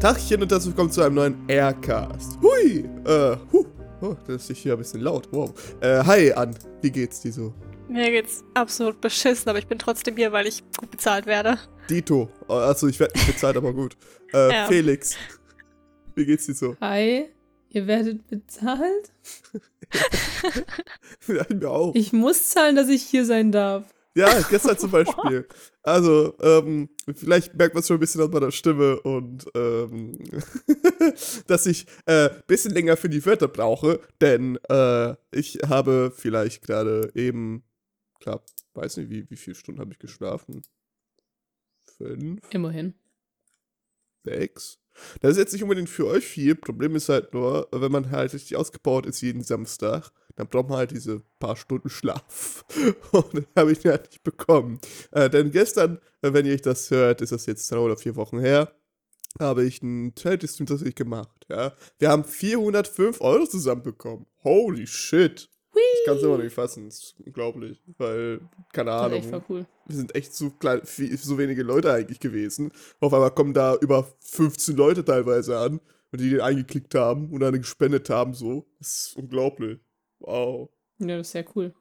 Tachchen und dazu kommt zu einem neuen Aircast. Hui, äh, huh. Oh, das ist hier ein bisschen laut. Wow. Äh, hi, Ann. Wie geht's dir so? Mir geht's absolut beschissen, aber ich bin trotzdem hier, weil ich gut bezahlt werde. Dito. Also ich werde nicht bezahlt, aber gut. Äh, ja. Felix. Wie geht's dir so? Hi. Ihr werdet bezahlt? ja, mir auch. Ich muss zahlen, dass ich hier sein darf. Ja, gestern zum Beispiel. Also, ähm, vielleicht merkt man es schon ein bisschen aus meiner Stimme und ähm, dass ich ein äh, bisschen länger für die Wörter brauche, denn äh, ich habe vielleicht gerade eben, klar, weiß nicht, wie, wie viele Stunden habe ich geschlafen? Fünf? Immerhin. Sechs? Das ist jetzt nicht unbedingt für euch viel. Problem ist halt nur, wenn man halt richtig ausgebaut ist jeden Samstag, dann braucht man halt diese paar Stunden Schlaf. Und das habe ich halt nicht bekommen. Äh, denn gestern, äh, wenn ihr euch das hört, ist das jetzt drei oder vier Wochen her, habe ich ein Charity-Stream tatsächlich gemacht. Ja? Wir haben 405 Euro zusammenbekommen. Holy shit. Whee! Ich kann es immer nicht fassen, das ist unglaublich, weil, keine Ahnung, cool. wir sind echt so, klein, so wenige Leute eigentlich gewesen. Auf einmal kommen da über 15 Leute teilweise an und die den eingeklickt haben und dann gespendet haben, so. Das ist unglaublich. Wow. Ja, das ist sehr cool.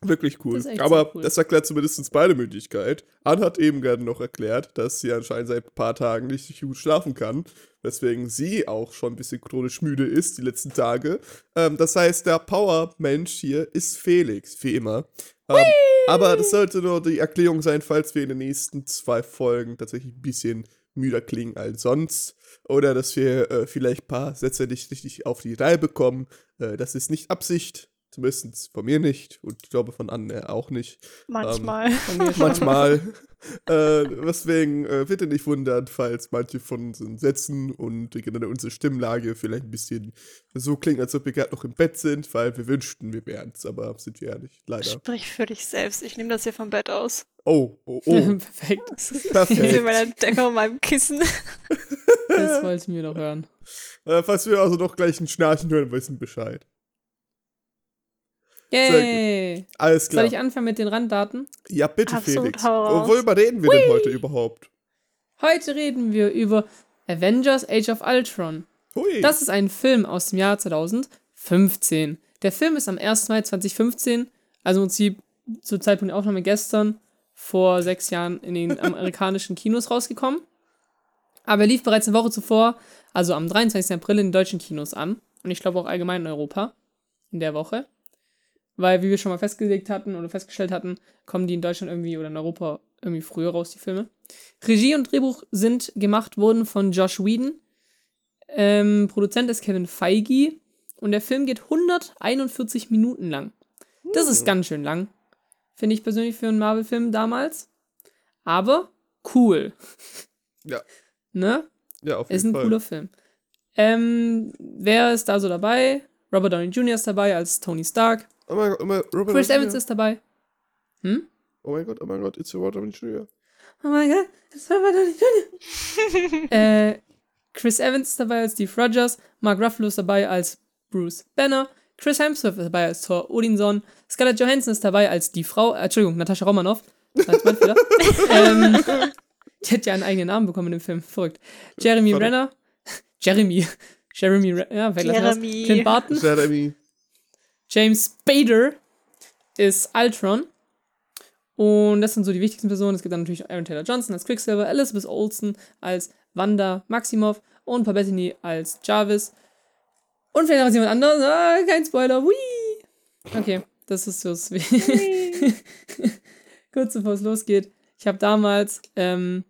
Wirklich cool. Das Aber cool. das erklärt zumindest beide Möglichkeit. Ann hat eben gerade noch erklärt, dass sie anscheinend seit ein paar Tagen nicht gut schlafen kann, weswegen sie auch schon ein bisschen chronisch müde ist die letzten Tage. Ähm, das heißt, der Power-Mensch hier ist Felix, wie immer. Ähm, aber das sollte nur die Erklärung sein, falls wir in den nächsten zwei Folgen tatsächlich ein bisschen müder klingen als sonst. Oder dass wir äh, vielleicht ein paar Sätze nicht richtig auf die Reihe bekommen. Äh, das ist nicht Absicht. Zumindest von mir nicht und ich glaube von Anne auch nicht. Manchmal. Ähm, manchmal. äh, deswegen äh, bitte nicht wundern, falls manche von unseren Sätzen und generell unsere Stimmlage vielleicht ein bisschen so klingen, als ob wir gerade noch im Bett sind, weil wir wünschten, wir wären es, aber sind wir ja nicht, leider. Sprich für dich selbst. Ich nehme das hier vom Bett aus. Oh, oh, oh. Perfekt. Perfekt. Ich sehe meine Decke und meinem Kissen. das wollten wir doch hören. Äh, falls wir also noch gleich ein Schnarchen hören, wissen Bescheid. Yay! Alles klar. Soll ich anfangen mit den Randdaten? Ja, bitte, Absolut, Felix. Worüber reden wir Hui. denn heute überhaupt? Heute reden wir über Avengers Age of Ultron. Hui. Das ist ein Film aus dem Jahr 2015. Der Film ist am 1. Mai 2015, also im Prinzip zur Zeitpunkt der Aufnahme gestern, vor sechs Jahren in den amerikanischen Kinos rausgekommen. Aber er lief bereits eine Woche zuvor, also am 23. April in den deutschen Kinos an. Und ich glaube auch allgemein in Europa in der Woche weil, wie wir schon mal festgelegt hatten oder festgestellt hatten, kommen die in Deutschland irgendwie oder in Europa irgendwie früher raus, die Filme. Regie und Drehbuch sind gemacht worden von Josh Whedon. Ähm, Produzent ist Kevin Feige. Und der Film geht 141 Minuten lang. Das ist hm. ganz schön lang. Finde ich persönlich für einen Marvel-Film damals. Aber cool. Ja. Ne? Ja, auf jeden Ist ein Fall. cooler Film. Ähm, wer ist da so dabei? Robert Downey Jr. ist dabei als Tony Stark. Oh mein Gott, oh mein, Robert Chris Evans ist dabei. Hm? Oh mein Gott, oh mein Gott, it's Robert Downey Jr. Oh mein Gott, it's Robert Downey Jr. äh, Chris Evans ist dabei als Steve Rogers, Mark Ruffalo ist dabei als Bruce Banner, Chris Hemsworth ist dabei als Thor Odinson, Scarlett Johansson ist dabei als die Frau, äh, Entschuldigung, Natascha Romanoff. ähm, die hat ja einen eigenen Namen bekommen in dem Film, verrückt. Jeremy Renner, Jeremy, Jeremy, ja, Jeremy. Clint Barton. Jeremy. James Spader ist Ultron. Und das sind so die wichtigsten Personen. Es gibt dann natürlich Aaron Taylor Johnson als Quicksilver, Elizabeth Olsen als Wanda Maximoff und Paul Bettany als Jarvis. Und vielleicht noch jemand anderes. Ah, kein Spoiler. Whee! Okay, das ist so Kurz bevor es losgeht. Ich habe damals, ähm,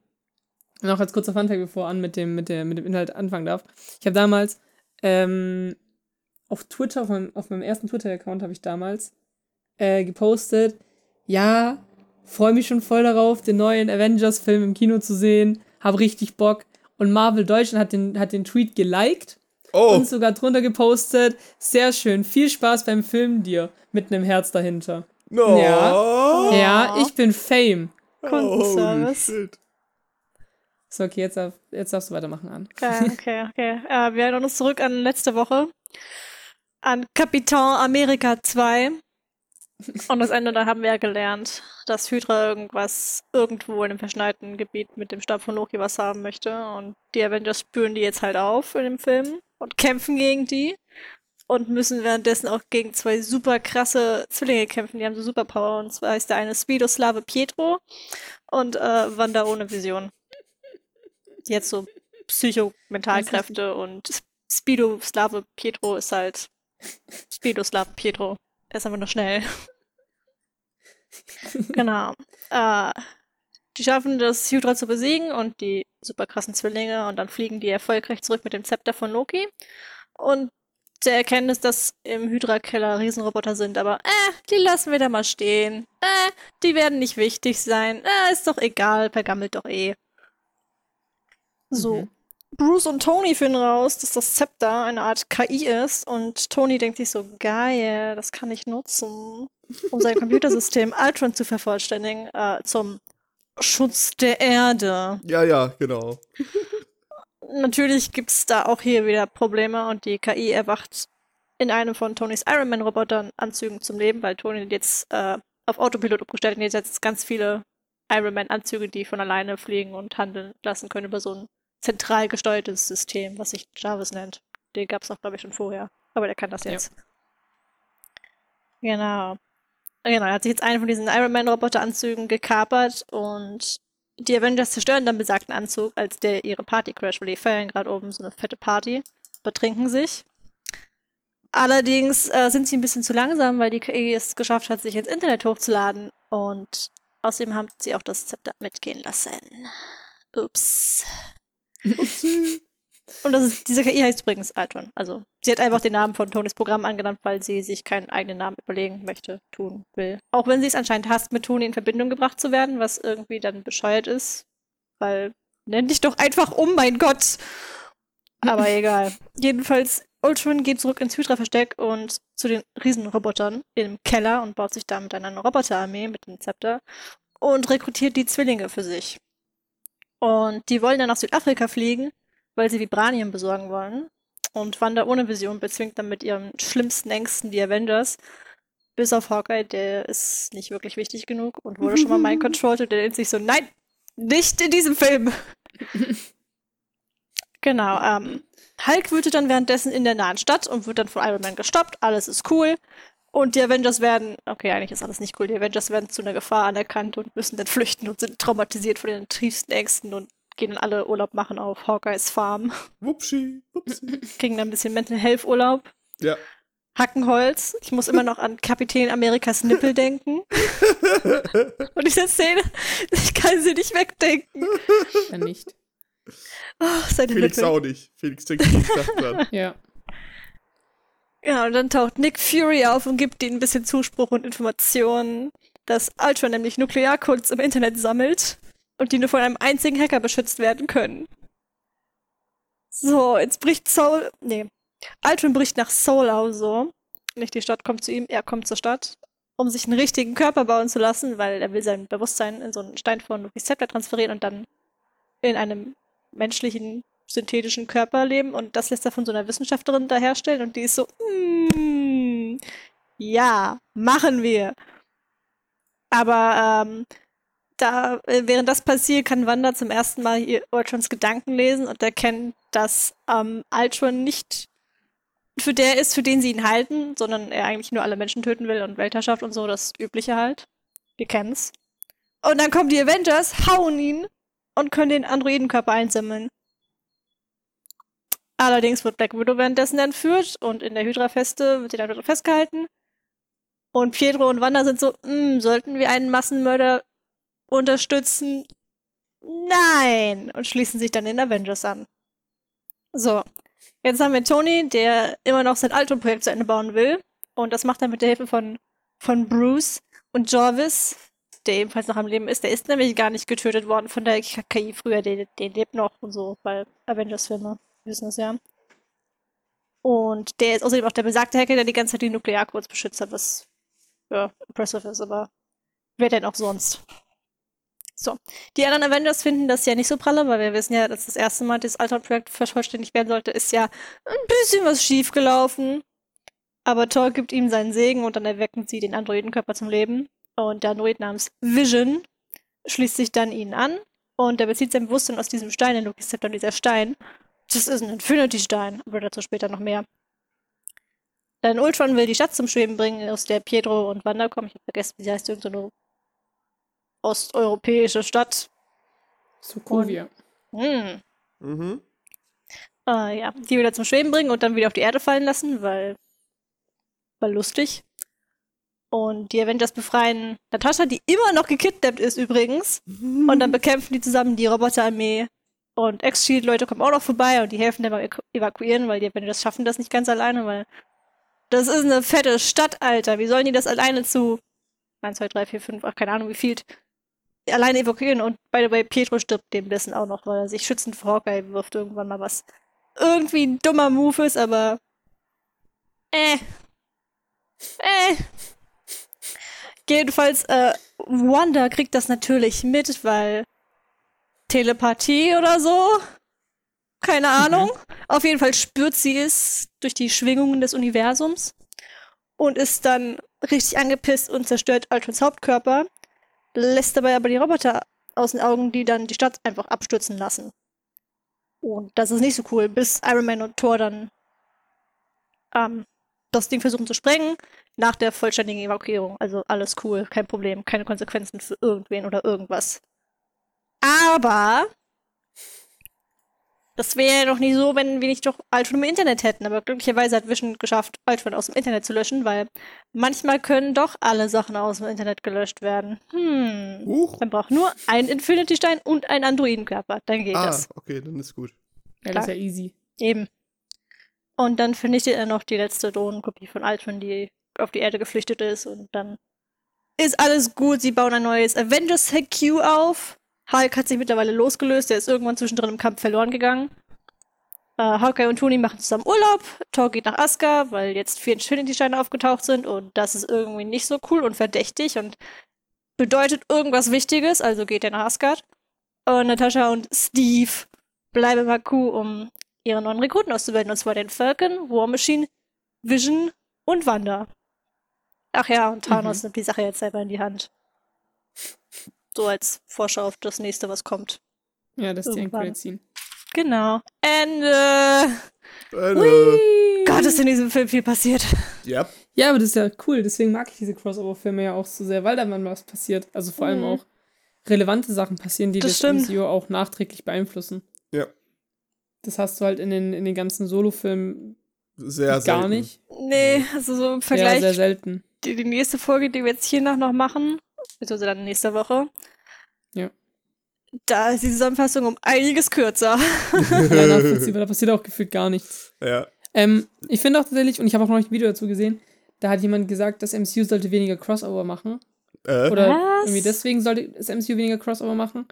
noch als kurzer Funfact, bevor an mit dem, mit, der, mit dem Inhalt anfangen darf. Ich habe damals ähm, auf Twitter, auf meinem, auf meinem ersten Twitter-Account habe ich damals äh, gepostet, ja, freue mich schon voll darauf, den neuen Avengers-Film im Kino zu sehen, habe richtig Bock. Und Marvel Deutschland hat den, hat den Tweet geliked oh. und sogar drunter gepostet, sehr schön, viel Spaß beim Film dir, mit einem Herz dahinter. No. Ja, ja, ich bin Fame. Kundenservice. Oh, so, okay, jetzt, darf, jetzt darfst du weitermachen an. Okay, okay, okay. Äh, wir erinnern uns zurück an letzte Woche an Kapitan Amerika 2. Und das Ende, da haben wir ja gelernt, dass Hydra irgendwas irgendwo in einem verschneiten Gebiet mit dem Stab von Loki was haben möchte. Und die Avengers spüren die jetzt halt auf in dem Film und kämpfen gegen die. Und müssen währenddessen auch gegen zwei super krasse Zwillinge kämpfen. Die haben so Superpower. Und zwar ist der eine Speedoslave Pietro und äh, Wanda ohne Vision. Jetzt so Psychomentalkräfte und Speedoslave Pietro ist halt Speedoslave Pietro. Der ist einfach nur schnell. genau. Äh, die schaffen das Hydra zu besiegen und die super krassen Zwillinge und dann fliegen die erfolgreich zurück mit dem Zepter von Loki. Und der Erkenntnis, dass im Hydra-Keller Riesenroboter sind, aber äh, die lassen wir da mal stehen. Äh, die werden nicht wichtig sein. Äh, ist doch egal, vergammelt doch eh. So. Mhm. Bruce und Tony finden raus, dass das Zepter eine Art KI ist und Tony denkt sich so, geil, das kann ich nutzen, um sein Computersystem Ultron zu vervollständigen, äh, zum Schutz der Erde. Ja, ja, genau. Natürlich gibt es da auch hier wieder Probleme und die KI erwacht in einem von Tonys Iron Man Robotern Anzügen zum Leben, weil Tony jetzt äh, auf Autopilot umgestellt und jetzt setzt ganz viele Iron Man Anzüge, die von alleine fliegen und handeln lassen können über so ein zentral gesteuertes System, was sich Jarvis nennt. Den gab es auch, glaube ich, schon vorher. Aber der kann das jetzt. Ja. Genau. Genau, er hat sich jetzt einen von diesen Iron Man-Roboter-Anzügen gekapert und die Avengers zerstören dann besagten Anzug, als der ihre Party crash, weil die feiern gerade oben so eine fette Party, betrinken sich. Allerdings äh, sind sie ein bisschen zu langsam, weil die KI es geschafft hat, sich ins Internet hochzuladen und außerdem haben sie auch das Zepter mitgehen lassen. Ups. Und das ist, diese KI heißt übrigens Altron. Also sie hat einfach den Namen von Tonys Programm angenannt, weil sie sich keinen eigenen Namen überlegen möchte, tun will. Auch wenn sie es anscheinend hasst, mit Tony in Verbindung gebracht zu werden, was irgendwie dann bescheuert ist. Weil, nenn dich doch einfach um, mein Gott! Aber egal. Jedenfalls, Ultron geht zurück ins Hydra-Versteck und zu den Riesenrobotern im Keller und baut sich damit eine Roboterarmee mit dem Zepter und rekrutiert die Zwillinge für sich. Und die wollen dann nach Südafrika fliegen, weil sie Vibranien besorgen wollen. Und Wanda ohne Vision bezwingt dann mit ihrem schlimmsten Ängsten die Avengers. Bis auf Hawkeye, der ist nicht wirklich wichtig genug und wurde schon mal mind controlled und der denkt sich so, nein, nicht in diesem Film. genau, ähm, Hulk wütet dann währenddessen in der nahen Stadt und wird dann von Iron Man gestoppt. Alles ist cool. Und die Avengers werden, okay, eigentlich ist alles nicht cool, die Avengers werden zu einer Gefahr anerkannt und müssen dann flüchten und sind traumatisiert von den tiefsten Ängsten und gehen dann alle Urlaub machen auf Hawkeyes Farm. Wupsi, wupsi. Kriegen dann ein bisschen Mental Health Urlaub. Ja. Hackenholz. Ich muss immer noch an Kapitän Amerikas Nippel denken. und diese Szene, ich kann sie nicht wegdenken. Ja, nicht. Oh, Felix Nippel. auch nicht. Felix denkt nicht dran. Ja. Ja, und dann taucht Nick Fury auf und gibt ihnen ein bisschen Zuspruch und Informationen, dass Ultron nämlich Nuklearcodes im Internet sammelt und die nur von einem einzigen Hacker beschützt werden können. So, jetzt bricht Soul. Nee. Ultron bricht nach Soul so. Nicht die Stadt kommt zu ihm, er kommt zur Stadt, um sich einen richtigen Körper bauen zu lassen, weil er will sein Bewusstsein in so einen Stein von Receptor transferieren und dann in einem menschlichen synthetischen Körper leben und das lässt er von so einer Wissenschaftlerin da herstellen und die ist so, mm, ja, machen wir. Aber ähm, da, äh, während das passiert, kann Wanda zum ersten Mal hier Ultrons Gedanken lesen und erkennt, dass ähm, Ultron nicht für der ist, für den sie ihn halten, sondern er eigentlich nur alle Menschen töten will und Weltherrschaft und so, das Übliche halt. Wir kennen's. Und dann kommen die Avengers, hauen ihn und können den Androidenkörper einsammeln. Allerdings wird Black Widow währenddessen entführt und in der Hydra-Feste wird sie dann festgehalten. Und Pietro und Wanda sind so, hm, sollten wir einen Massenmörder unterstützen? Nein! Und schließen sich dann den Avengers an. So. Jetzt haben wir Tony, der immer noch sein Alton-Projekt zu Ende bauen will. Und das macht er mit der Hilfe von, von Bruce und Jarvis, der ebenfalls noch am Leben ist. Der ist nämlich gar nicht getötet worden von der KI früher. Der, der lebt noch und so, weil Avengers-Filme wissen das ja. Und der ist außerdem auch der besagte Hacker, der die ganze Zeit die Nuklearcodes beschützt hat, was ja, impressive ist, aber wer denn auch sonst? So. Die anderen Avengers finden das ja nicht so pralle, weil wir wissen ja, dass das erste Mal das Alter-Projekt vervollständigt werden sollte, ist ja ein bisschen was schiefgelaufen. Aber Thor gibt ihm seinen Segen und dann erwecken sie den Androidenkörper zum Leben. Und der Android namens Vision schließt sich dann ihnen an und er bezieht sein Bewusstsein aus diesem Stein, den Loki Scepter, dieser Stein. Das ist ein Infinity-Stein, aber dazu später noch mehr. Dann Ultron will die Stadt zum Schweben bringen, aus der Pietro und Wanda kommen. Ich habe vergessen, wie sie heißt, irgendeine osteuropäische Stadt. Sokovia. Hm. Mhm. Äh, ja, die wieder zum Schweben bringen und dann wieder auf die Erde fallen lassen, weil war lustig. Und die Avengers befreien Natascha, die immer noch gekidnappt ist übrigens. Und dann bekämpfen die zusammen die Roboterarmee. Und Ex-Shield-Leute kommen auch noch vorbei und die helfen dann beim Evakuieren, weil die Avengers schaffen das nicht ganz alleine, weil das ist eine fette Stadt, Alter. Wie sollen die das alleine zu 1, 2, 3, 4, 5, ach, keine Ahnung wie viel, alleine evakuieren? Und by the way, Pietro stirbt dem dessen auch noch, weil er sich schützend vor Hawkeye wirft irgendwann mal was irgendwie ein dummer Move ist, aber äh, äh. Jedenfalls, äh, Wanda kriegt das natürlich mit, weil Telepathie oder so. Keine mhm. Ahnung. Mhm. Auf jeden Fall spürt sie es durch die Schwingungen des Universums und ist dann richtig angepisst und zerstört Ultrons Hauptkörper, lässt dabei aber die Roboter aus den Augen, die dann die Stadt einfach abstürzen lassen. Und das ist nicht so cool, bis Iron Man und Thor dann ähm, das Ding versuchen zu sprengen, nach der vollständigen Evakuierung. Also alles cool, kein Problem, keine Konsequenzen für irgendwen oder irgendwas. Aber das wäre ja noch nie so, wenn wir nicht doch Ultron im Internet hätten. Aber glücklicherweise hat Vision geschafft, Ultron aus dem Internet zu löschen, weil manchmal können doch alle Sachen aus dem Internet gelöscht werden. Hm. Huch. Man braucht nur einen Infinity-Stein und einen Androidenkörper. Dann geht ah, das. okay, dann ist gut. Ja, das ist ja easy. Eben. Und dann vernichtet er noch die letzte Drohnenkopie von Ultron, die auf die Erde geflüchtet ist. Und dann ist alles gut. Sie bauen ein neues Avengers HQ auf. Hulk hat sich mittlerweile losgelöst. Der ist irgendwann zwischendrin im Kampf verloren gegangen. Äh, Hawkeye und Tony machen zusammen Urlaub. Thor geht nach Asgard, weil jetzt vier Infinity-Steine aufgetaucht sind. Und das ist irgendwie nicht so cool und verdächtig und bedeutet irgendwas Wichtiges. Also geht er nach Asgard. Und Natascha und Steve bleiben im HQ, um ihre neuen Rekruten auszubilden, und zwar den Falcon, War Machine, Vision und Wanda. Ach ja, und Thanos mhm. nimmt die Sache jetzt selber in die Hand. So als Vorschau auf das nächste, was kommt. Ja, das ist die Endcredit-Scene. Genau. Ende. Ende. Gott, ist in diesem Film viel passiert. Ja. Ja, aber das ist ja cool. Deswegen mag ich diese Crossover-Filme ja auch so sehr, weil da mal was passiert. Also vor allem mhm. auch relevante Sachen passieren, die das, das MCU auch nachträglich beeinflussen. Ja. Das hast du halt in den, in den ganzen Solo-Filmen sehr gar selten. nicht. Nee, also so im Vergleich. Ja, sehr selten. Die, die nächste Folge, die wir jetzt hier noch machen, beziehungsweise dann nächste Woche. Ja. Da ist die Zusammenfassung um einiges kürzer. ja, nachvollziehbar. Da passiert auch gefühlt gar nichts. Ja. Ähm, ich finde auch tatsächlich, und ich habe auch noch ein Video dazu gesehen, da hat jemand gesagt, das MCU sollte weniger Crossover machen. Äh? Oder Was? irgendwie deswegen sollte das MCU weniger Crossover machen.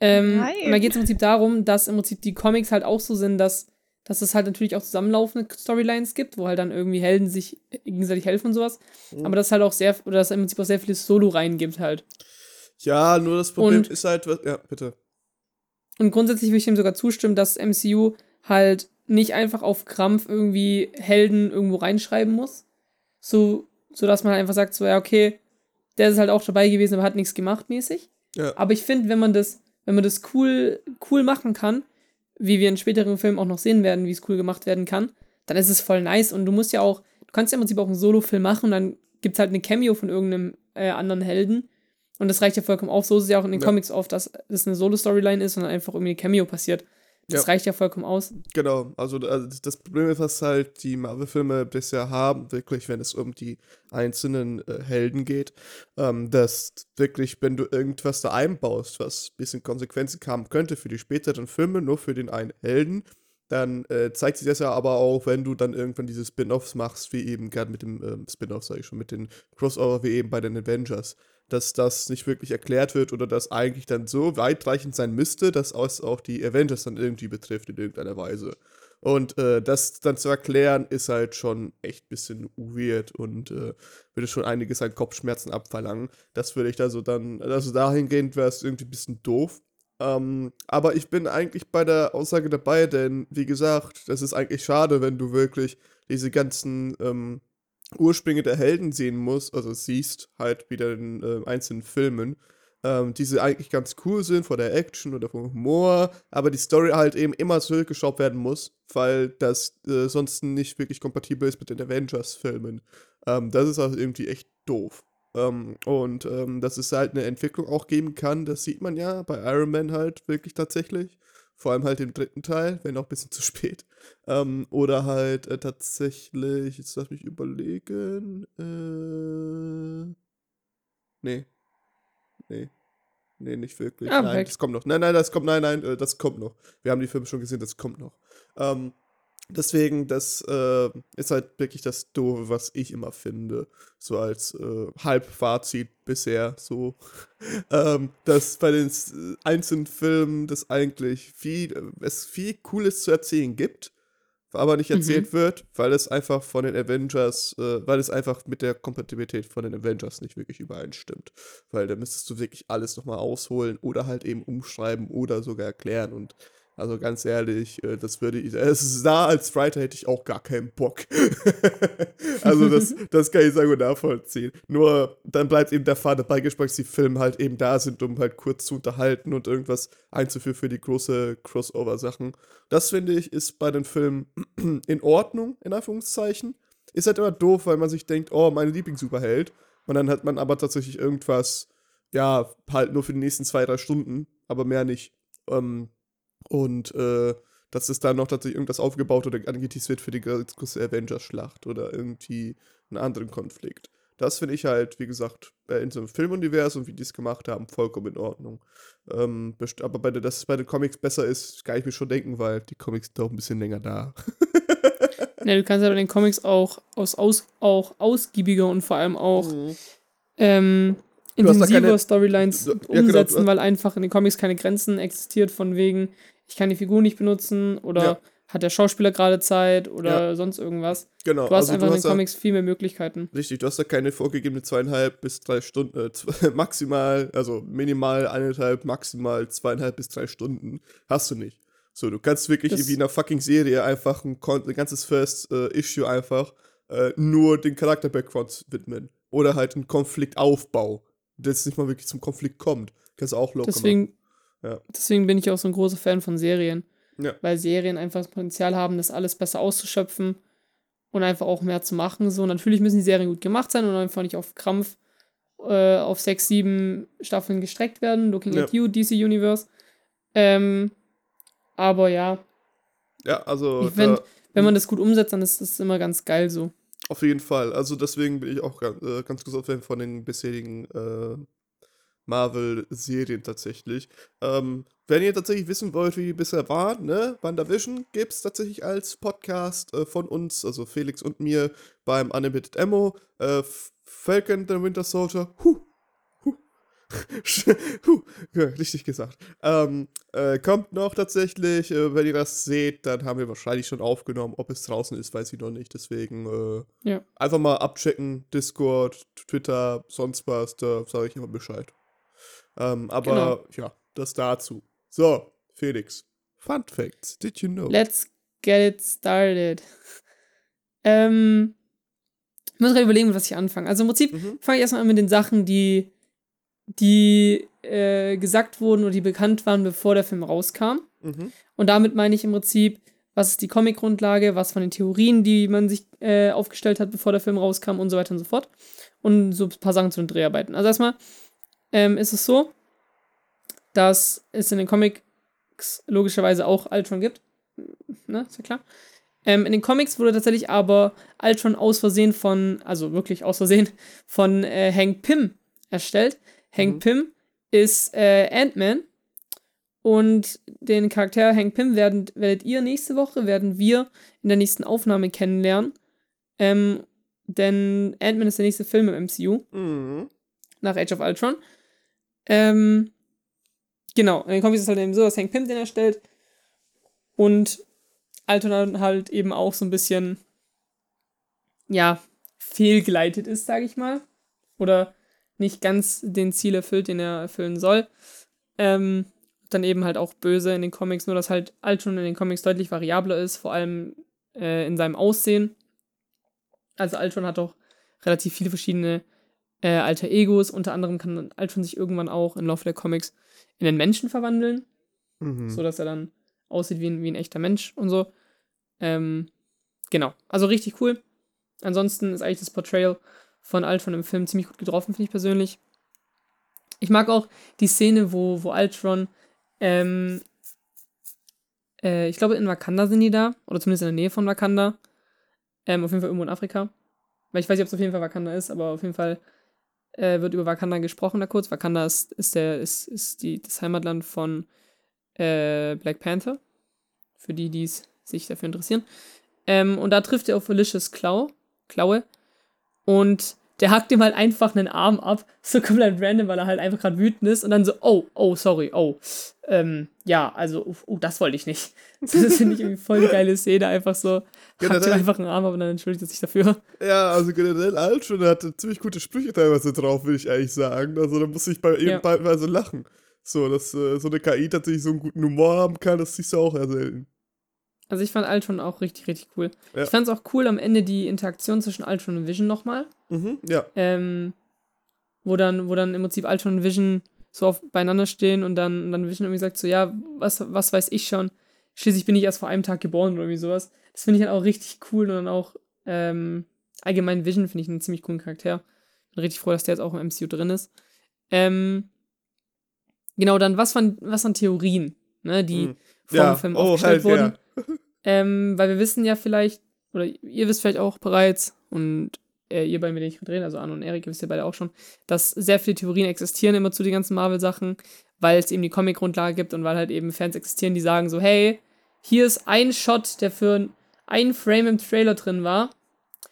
Ähm, und da geht es im Prinzip darum, dass im Prinzip die Comics halt auch so sind, dass, dass es halt natürlich auch zusammenlaufende Storylines gibt, wo halt dann irgendwie Helden sich gegenseitig helfen und sowas. Mhm. Aber dass halt auch sehr, oder dass es im Prinzip auch sehr viele Solo-Reihen gibt halt. Ja, nur das Problem und, ist halt, ja, bitte. Und grundsätzlich würde ich ihm sogar zustimmen, dass MCU halt nicht einfach auf Krampf irgendwie Helden irgendwo reinschreiben muss. So, so dass man halt einfach sagt, so, ja, okay, der ist halt auch dabei gewesen, aber hat nichts gemacht mäßig. Ja. Aber ich finde, wenn man das wenn man das cool, cool machen kann, wie wir in späteren Filmen auch noch sehen werden, wie es cool gemacht werden kann, dann ist es voll nice. Und du musst ja auch, du kannst ja im Prinzip auch einen Solo-Film machen und dann gibt es halt eine Cameo von irgendeinem äh, anderen Helden. Und das reicht ja vollkommen auf. So ist es ja auch in den ja. Comics oft, dass das eine Solo-Storyline ist und dann einfach irgendwie eine Cameo passiert. Das ja. reicht ja vollkommen aus. Genau, also, also das Problem ist, was halt die Marvel-Filme bisher haben, wirklich, wenn es um die einzelnen äh, Helden geht, ähm, dass wirklich, wenn du irgendwas da einbaust, was ein bisschen Konsequenzen haben könnte für die späteren Filme, nur für den einen Helden, dann äh, zeigt sich das ja aber auch, wenn du dann irgendwann diese Spin-offs machst, wie eben gerade mit dem ähm, Spin-off, sag ich schon, mit den Crossover, wie eben bei den Avengers dass das nicht wirklich erklärt wird oder dass eigentlich dann so weitreichend sein müsste, dass es auch die Avengers dann irgendwie betrifft in irgendeiner Weise. Und äh, das dann zu erklären, ist halt schon echt ein bisschen weird und äh, würde schon einiges an Kopfschmerzen abverlangen. Das würde ich da so dann, also dahingehend wäre es irgendwie ein bisschen doof. Ähm, aber ich bin eigentlich bei der Aussage dabei, denn wie gesagt, das ist eigentlich schade, wenn du wirklich diese ganzen ähm, Ursprünge der Helden sehen muss, also siehst halt wieder in äh, einzelnen Filmen, ähm, die eigentlich ganz cool sind vor der Action oder vom Humor, aber die Story halt eben immer zurückgeschraubt werden muss, weil das äh, sonst nicht wirklich kompatibel ist mit den Avengers-Filmen. Ähm, das ist also irgendwie echt doof. Ähm, und ähm, dass es halt eine Entwicklung auch geben kann, das sieht man ja bei Iron Man halt wirklich tatsächlich. Vor allem halt im dritten Teil, wenn auch ein bisschen zu spät. Ähm, oder halt äh, tatsächlich, jetzt lass mich überlegen. Äh, nee. Nee. Nee, nicht wirklich. Ah, nein, das kommt noch. Nein, nein, das kommt, nein, nein, äh, das kommt noch. Wir haben die Filme schon gesehen, das kommt noch. Ähm, Deswegen, das äh, ist halt wirklich das Doofe, was ich immer finde. So als äh, Halbfazit bisher so. ähm, dass bei den einzelnen Filmen das eigentlich viel, es viel Cooles zu erzählen gibt, aber nicht erzählt mhm. wird, weil es einfach von den Avengers, äh, weil es einfach mit der Kompatibilität von den Avengers nicht wirklich übereinstimmt. Weil da müsstest du wirklich alles nochmal ausholen oder halt eben umschreiben oder sogar erklären und also ganz ehrlich, äh, das würde ich. Es ist da als Writer hätte ich auch gar keinen Bock. also das, das kann ich sehr gut nachvollziehen. Nur dann bleibt eben der Faden beigesprochen, dass die Filme halt eben da sind, um halt kurz zu unterhalten und irgendwas einzuführen für die große Crossover-Sachen. Das finde ich ist bei den Filmen in Ordnung, in Anführungszeichen. Ist halt immer doof, weil man sich denkt, oh, mein Lieblings-Superheld. Und dann hat man aber tatsächlich irgendwas, ja, halt nur für die nächsten zwei, drei Stunden, aber mehr nicht. Ähm, und äh, dass es da noch tatsächlich irgendwas aufgebaut oder angeteased wird für die große Avengers-Schlacht oder irgendwie einen anderen Konflikt. Das finde ich halt, wie gesagt, in so einem Filmuniversum, wie die es gemacht haben, vollkommen in Ordnung. Ähm, aber bei, dass es bei den Comics besser ist, kann ich mir schon denken, weil die Comics sind auch ein bisschen länger da. ja, du kannst aber in den Comics auch, aus, aus, auch ausgiebiger und vor allem auch mhm. ähm, intensiver Storylines ja, genau, umsetzen, genau, weil einfach in den Comics keine Grenzen existiert von wegen, ich kann die Figur nicht benutzen oder ja. hat der Schauspieler gerade Zeit oder ja. sonst irgendwas. Genau. Du hast also einfach du in den Comics viel mehr Möglichkeiten. Richtig, du hast da keine vorgegebene zweieinhalb bis drei Stunden, äh, maximal, also minimal eineinhalb, maximal zweieinhalb bis drei Stunden. Hast du nicht. So, du kannst wirklich das wie in einer fucking Serie einfach ein, ein ganzes First äh, Issue einfach äh, nur den Charakter-Background widmen. Oder halt einen Konfliktaufbau, jetzt nicht mal wirklich zum Konflikt kommt. Kannst du auch locker Deswegen, machen. Ja. Deswegen bin ich auch so ein großer Fan von Serien. Ja. Weil Serien einfach das Potenzial haben, das alles besser auszuschöpfen und einfach auch mehr zu machen. So, natürlich müssen die Serien gut gemacht sein und einfach nicht auf Krampf äh, auf sechs, sieben Staffeln gestreckt werden. Looking ja. at You, DC Universe. Ähm, aber ja. Ja, also. Ich find, wenn man das gut umsetzt, dann ist das immer ganz geil so. Auf jeden Fall. Also deswegen bin ich auch ganz, äh, ganz großer Fan von den bisherigen äh, Marvel-Serien tatsächlich. Ähm, wenn ihr tatsächlich wissen wollt, wie die bisher waren, ne, WandaVision gibt es tatsächlich als Podcast äh, von uns, also Felix und mir, beim Animated Ammo. Äh, Falcon the Winter Soldier, huh, huh, huh, richtig gesagt. Ähm, äh, kommt noch tatsächlich, äh, wenn ihr das seht, dann haben wir wahrscheinlich schon aufgenommen. Ob es draußen ist, weiß ich noch nicht. Deswegen äh, ja. einfach mal abchecken. Discord, Twitter, sonst was, da sage ich immer Bescheid. Ähm, aber genau. ja, das dazu. So, Felix. Fun Facts. Did you know? Let's get it started. ähm, ich muss gerade überlegen, was ich anfange. Also im Prinzip mhm. fange ich erstmal an mit den Sachen, die, die äh, gesagt wurden oder die bekannt waren, bevor der Film rauskam. Mhm. Und damit meine ich im Prinzip, was ist die Comic-Grundlage, was von den Theorien, die man sich äh, aufgestellt hat, bevor der Film rauskam und so weiter und so fort. Und so ein paar Sachen zu den Dreharbeiten. Also erstmal, ähm, ist es so, dass es in den Comics logischerweise auch Ultron gibt. Ne, ist ja klar. Ähm, in den Comics wurde tatsächlich aber Ultron aus Versehen von, also wirklich aus Versehen, von äh, Hank Pym erstellt. Hank mhm. Pym ist äh, Ant-Man. Und den Charakter Hank Pym werden, werdet ihr nächste Woche, werden wir in der nächsten Aufnahme kennenlernen. Ähm, denn Ant-Man ist der nächste Film im MCU. Mhm. Nach Age of Ultron. Ähm, genau, in den Comics ist es halt eben so, dass Hank Pym den erstellt und Alton halt eben auch so ein bisschen, ja, fehlgeleitet ist, sage ich mal. Oder nicht ganz den Ziel erfüllt, den er erfüllen soll. Ähm, dann eben halt auch böse in den Comics, nur dass halt Alton in den Comics deutlich variabler ist, vor allem äh, in seinem Aussehen. also Ultron hat auch relativ viele verschiedene äh, alter Egos. Unter anderem kann Ultron sich irgendwann auch im Laufe der Comics in den Menschen verwandeln. Mhm. So dass er dann aussieht wie ein, wie ein echter Mensch und so. Ähm, genau. Also richtig cool. Ansonsten ist eigentlich das Portrayal von Ultron im Film ziemlich gut getroffen, finde ich persönlich. Ich mag auch die Szene, wo, wo Ultron, ähm, äh, ich glaube in Wakanda sind die da, oder zumindest in der Nähe von Wakanda. Ähm, auf jeden Fall irgendwo in Afrika. Weil ich weiß nicht, ob es auf jeden Fall Wakanda ist, aber auf jeden Fall äh, wird über Wakanda gesprochen da kurz. Wakanda ist, ist, der, ist, ist die, das Heimatland von äh, Black Panther. Für die, die sich dafür interessieren. Ähm, und da trifft er auf Felicious Klau, Klaue. Und der hackt ihm halt einfach einen Arm ab, so komplett random, weil er halt einfach gerade wütend ist und dann so, oh, oh, sorry, oh, ähm, ja, also, oh, das wollte ich nicht. Das finde ich irgendwie voll eine geile Szene, einfach so, generell, hackt ihm einfach einen Arm ab und dann entschuldigt er sich dafür. Ja, also generell Altron hatte ziemlich gute Sprüche teilweise drauf, würde ich eigentlich sagen. Also da muss ich bei ihm ja. teilweise lachen. So, dass äh, so eine KI tatsächlich so einen guten Humor haben kann, das siehst du auch eher selten. Also ich fand Ultron auch richtig, richtig cool. Ja. Ich fand es auch cool am Ende die Interaktion zwischen Ultron und Vision nochmal. Mhm, ja. Ähm, wo dann, wo dann im Prinzip Ultron und Vision so auf, beieinander stehen und dann, dann Vision irgendwie sagt so, ja, was, was weiß ich schon. Schließlich bin ich erst vor einem Tag geboren oder irgendwie sowas. Das finde ich halt auch richtig cool und dann auch ähm, allgemein Vision finde ich einen ziemlich coolen Charakter. Bin richtig froh, dass der jetzt auch im MCU drin ist. Ähm, genau, dann was von, was Theorien, ne, die mhm. vor ja. dem Film oh, aufgestellt halt, wurden. Ja ähm, weil wir wissen ja vielleicht, oder ihr wisst vielleicht auch bereits, und äh, ihr mit denen ich rede, also Arno und Erik, ihr wisst ja beide auch schon, dass sehr viele Theorien existieren immer zu den ganzen Marvel-Sachen, weil es eben die Comic-Grundlage gibt und weil halt eben Fans existieren, die sagen so, hey, hier ist ein Shot, der für ein Frame im Trailer drin war.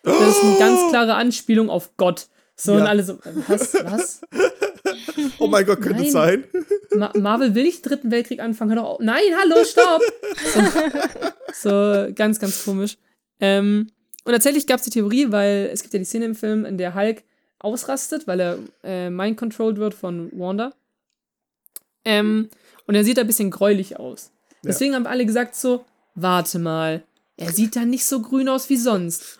Das ist eine ganz klare Anspielung auf Gott. So, ja. und alle so, äh, was, was? Oh mein Gott, könnte es sein. Ma Marvel will nicht den dritten Weltkrieg anfangen. Hör doch auf. Nein, hallo, stopp! So, ganz, ganz komisch. Ähm, und tatsächlich gab es die Theorie, weil es gibt ja die Szene im Film, in der Hulk ausrastet, weil er äh, mind-controlled wird von Wanda. Ähm, und er sieht da ein bisschen gräulich aus. Deswegen ja. haben alle gesagt so, warte mal, er sieht da nicht so grün aus wie sonst.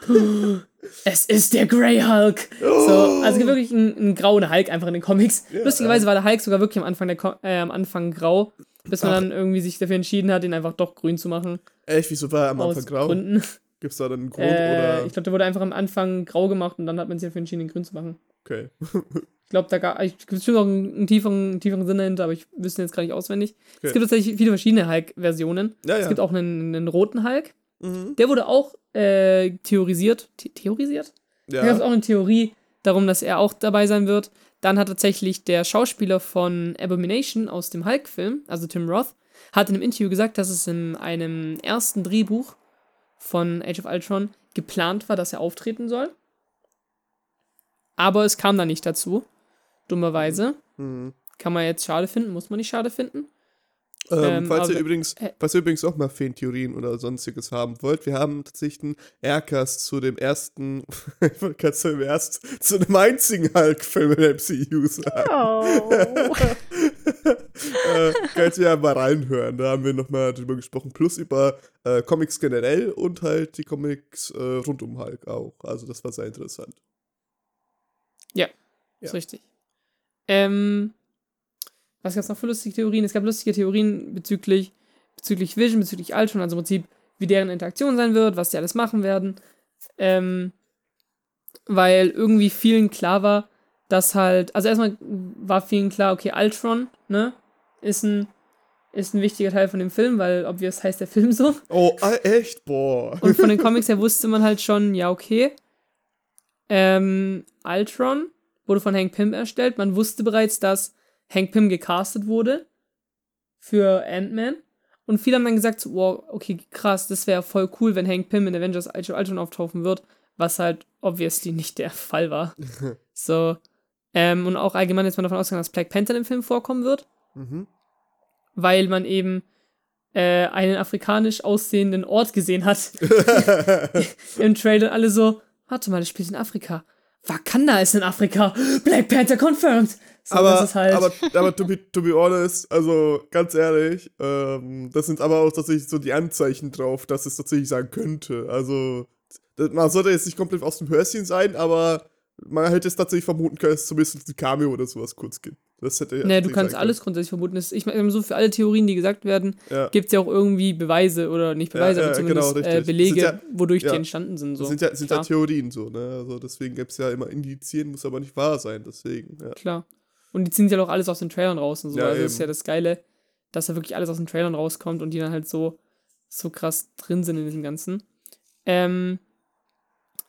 es ist der Grey Hulk. Oh. So, also es gibt wirklich einen, einen, grauen Hulk einfach in den Comics. Ja, Lustigerweise war der Hulk sogar wirklich am Anfang, der, äh, am Anfang grau, bis man Ach. dann irgendwie sich dafür entschieden hat, ihn einfach doch grün zu machen. Echt? Wieso war er am Anfang grau? Gründen. Gibt es da dann einen Grund? Äh, oder? Ich glaube, der wurde einfach am Anfang grau gemacht und dann hat man sich dafür entschieden, ihn grün zu machen. Okay. ich glaube, da gibt es bestimmt auch einen, einen, tieferen, einen tieferen Sinn dahinter, aber ich wüsste jetzt gar nicht auswendig. Okay. Es gibt tatsächlich viele verschiedene Hulk-Versionen. Ja, ja. Es gibt auch einen, einen roten Hulk. Mhm. Der wurde auch äh, theorisiert. The theorisiert? Ja. Da gab es auch eine Theorie darum, dass er auch dabei sein wird. Dann hat tatsächlich der Schauspieler von Abomination aus dem Hulk-Film, also Tim Roth, hat in einem Interview gesagt, dass es in einem ersten Drehbuch von Age of Ultron geplant war, dass er auftreten soll. Aber es kam dann nicht dazu. Dummerweise. Mhm. Kann man jetzt schade finden, muss man nicht schade finden. Ähm, ähm, falls, ihr übrigens, äh, falls ihr übrigens auch mal Fantheorien oder sonstiges haben wollt, wir haben tatsächlich einen Aircast zu dem ersten, kannst du im erst, zu dem einzigen Hulk-Film im MCU sagen. Oh. äh, könnt ihr ja mal reinhören, da haben wir nochmal drüber gesprochen, plus über äh, Comics generell und halt die Comics äh, rund um Hulk auch. Also das war sehr interessant. Ja, ja. ist richtig. Ähm, was gab es noch für lustige Theorien? Es gab lustige Theorien bezüglich, bezüglich Vision, bezüglich Ultron, also im Prinzip, wie deren Interaktion sein wird, was die alles machen werden. Ähm, weil irgendwie vielen klar war, dass halt, also erstmal war vielen klar, okay, Ultron, ne, ist ein, ist ein wichtiger Teil von dem Film, weil obvious heißt der Film so. Oh, ah, echt? Boah. Und von den Comics her wusste man halt schon, ja, okay. Ähm, Ultron wurde von Hank Pym erstellt. Man wusste bereits, dass Hank Pym gecastet wurde für Ant-Man. Und viele haben dann gesagt, so, wow, okay, krass, das wäre voll cool, wenn Hank Pym in Avengers Age of Ultron auftauchen wird, was halt obviously nicht der Fall war. so. Ähm, und auch allgemein ist man davon ausgegangen, dass Black Panther im Film vorkommen wird. Mhm. Weil man eben äh, einen afrikanisch aussehenden Ort gesehen hat. Im Trailer alle so, warte mal, das spielt in Afrika. Wakanda ist in Afrika. Black Panther confirmed. So, aber, halt aber, aber to, be, to be honest, also ganz ehrlich, ähm, das sind aber auch tatsächlich so die Anzeichen drauf, dass es tatsächlich sein könnte. Also man sollte jetzt nicht komplett aus dem Hörschen sein, aber man hätte es tatsächlich vermuten können, dass es zumindest ein Cameo oder sowas kurz gibt. Das hätte. Nee, du kannst alles grundsätzlich vermuten. Ich meine, so für alle Theorien, die gesagt werden, ja. gibt es ja auch irgendwie Beweise oder nicht Beweise, ja, ja, aber zumindest genau, äh, Belege, ja, wodurch die entstanden sind. So. Das sind ja, sind ja Theorien so, ne? Also deswegen gibt es ja immer Indizien, muss aber nicht wahr sein, deswegen. Klar. Und die ziehen sich ja auch alles aus den Trailern raus und so. also eben. das ist ja das Geile, dass da wirklich alles aus den Trailern rauskommt und die dann halt so, so krass drin sind in diesem Ganzen. Ähm,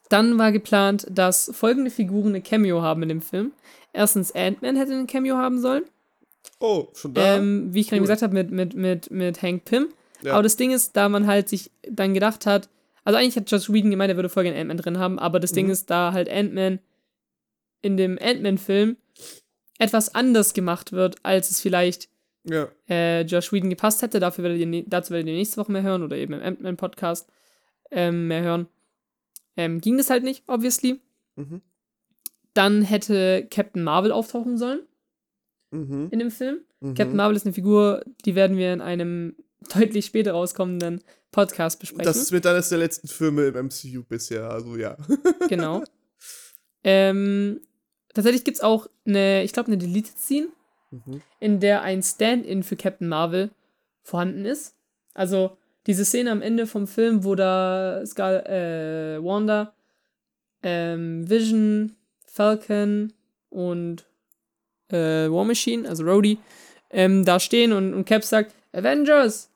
dann war geplant, dass folgende Figuren eine Cameo haben in dem Film. Erstens, Ant-Man hätte ein Cameo haben sollen. Oh, schon da. Ähm, wie ich gerade cool. gesagt habe, mit, mit, mit, mit Hank Pym. Ja. Aber das Ding ist, da man halt sich dann gedacht hat, also eigentlich hat Josh Whedon gemeint, er würde Folge Ant-Man drin haben, aber das mhm. Ding ist, da halt Ant-Man in dem Ant-Man-Film etwas anders gemacht wird, als es vielleicht ja. äh, Josh Whedon gepasst hätte. Dafür werdet ihr, dazu werdet ihr nächste Woche mehr hören oder eben im Ant-Man-Podcast ähm, mehr hören. Ähm, ging das halt nicht, obviously. Mhm. Dann hätte Captain Marvel auftauchen sollen mhm. in dem Film. Mhm. Captain Marvel ist eine Figur, die werden wir in einem deutlich später rauskommenden Podcast besprechen. Das ist mit eines der letzten Filme im MCU bisher, also ja. genau. Ähm, tatsächlich gibt es auch eine, ich glaube, eine Deleted Scene, mhm. in der ein Stand-in für Captain Marvel vorhanden ist. Also diese Szene am Ende vom Film, wo da Skal äh, Wanda, ähm, Vision, Falcon und äh, War Machine, also Rhodey, ähm, da stehen und, und Cap sagt, Avengers!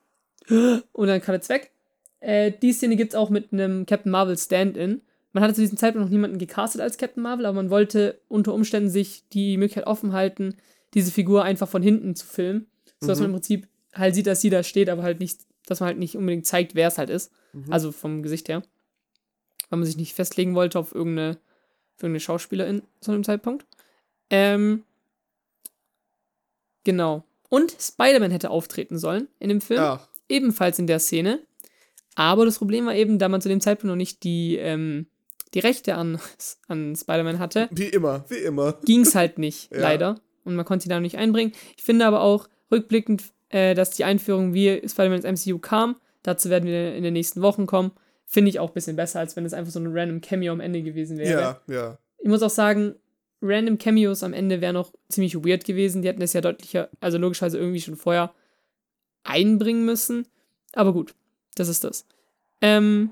Und dann kann es weg. Äh, die Szene gibt es auch mit einem Captain Marvel Stand-In. Man hatte zu diesem Zeitpunkt noch niemanden gecastet als Captain Marvel, aber man wollte unter Umständen sich die Möglichkeit offen halten, diese Figur einfach von hinten zu filmen, sodass mhm. man im Prinzip halt sieht, dass sie da steht, aber halt nicht dass man halt nicht unbedingt zeigt, wer es halt ist. Mhm. Also vom Gesicht her. Weil man sich nicht festlegen wollte auf irgendeine, auf irgendeine Schauspielerin zu einem Zeitpunkt. Ähm, genau. Und Spider-Man hätte auftreten sollen in dem Film. Ach. Ebenfalls in der Szene. Aber das Problem war eben, da man zu dem Zeitpunkt noch nicht die, ähm, die Rechte an, an Spider-Man hatte. Wie immer, wie immer. Ging es halt nicht, ja. leider. Und man konnte sie da noch nicht einbringen. Ich finde aber auch, rückblickend äh, dass die Einführung, wie Spider-Man ins MCU kam, dazu werden wir in den nächsten Wochen kommen, finde ich auch ein bisschen besser, als wenn es einfach so ein random Cameo am Ende gewesen wäre. Ja, ja. Ich muss auch sagen, random Cameos am Ende wären noch ziemlich weird gewesen. Die hätten es ja deutlicher, also logischerweise irgendwie schon vorher einbringen müssen. Aber gut, das ist das. Ähm,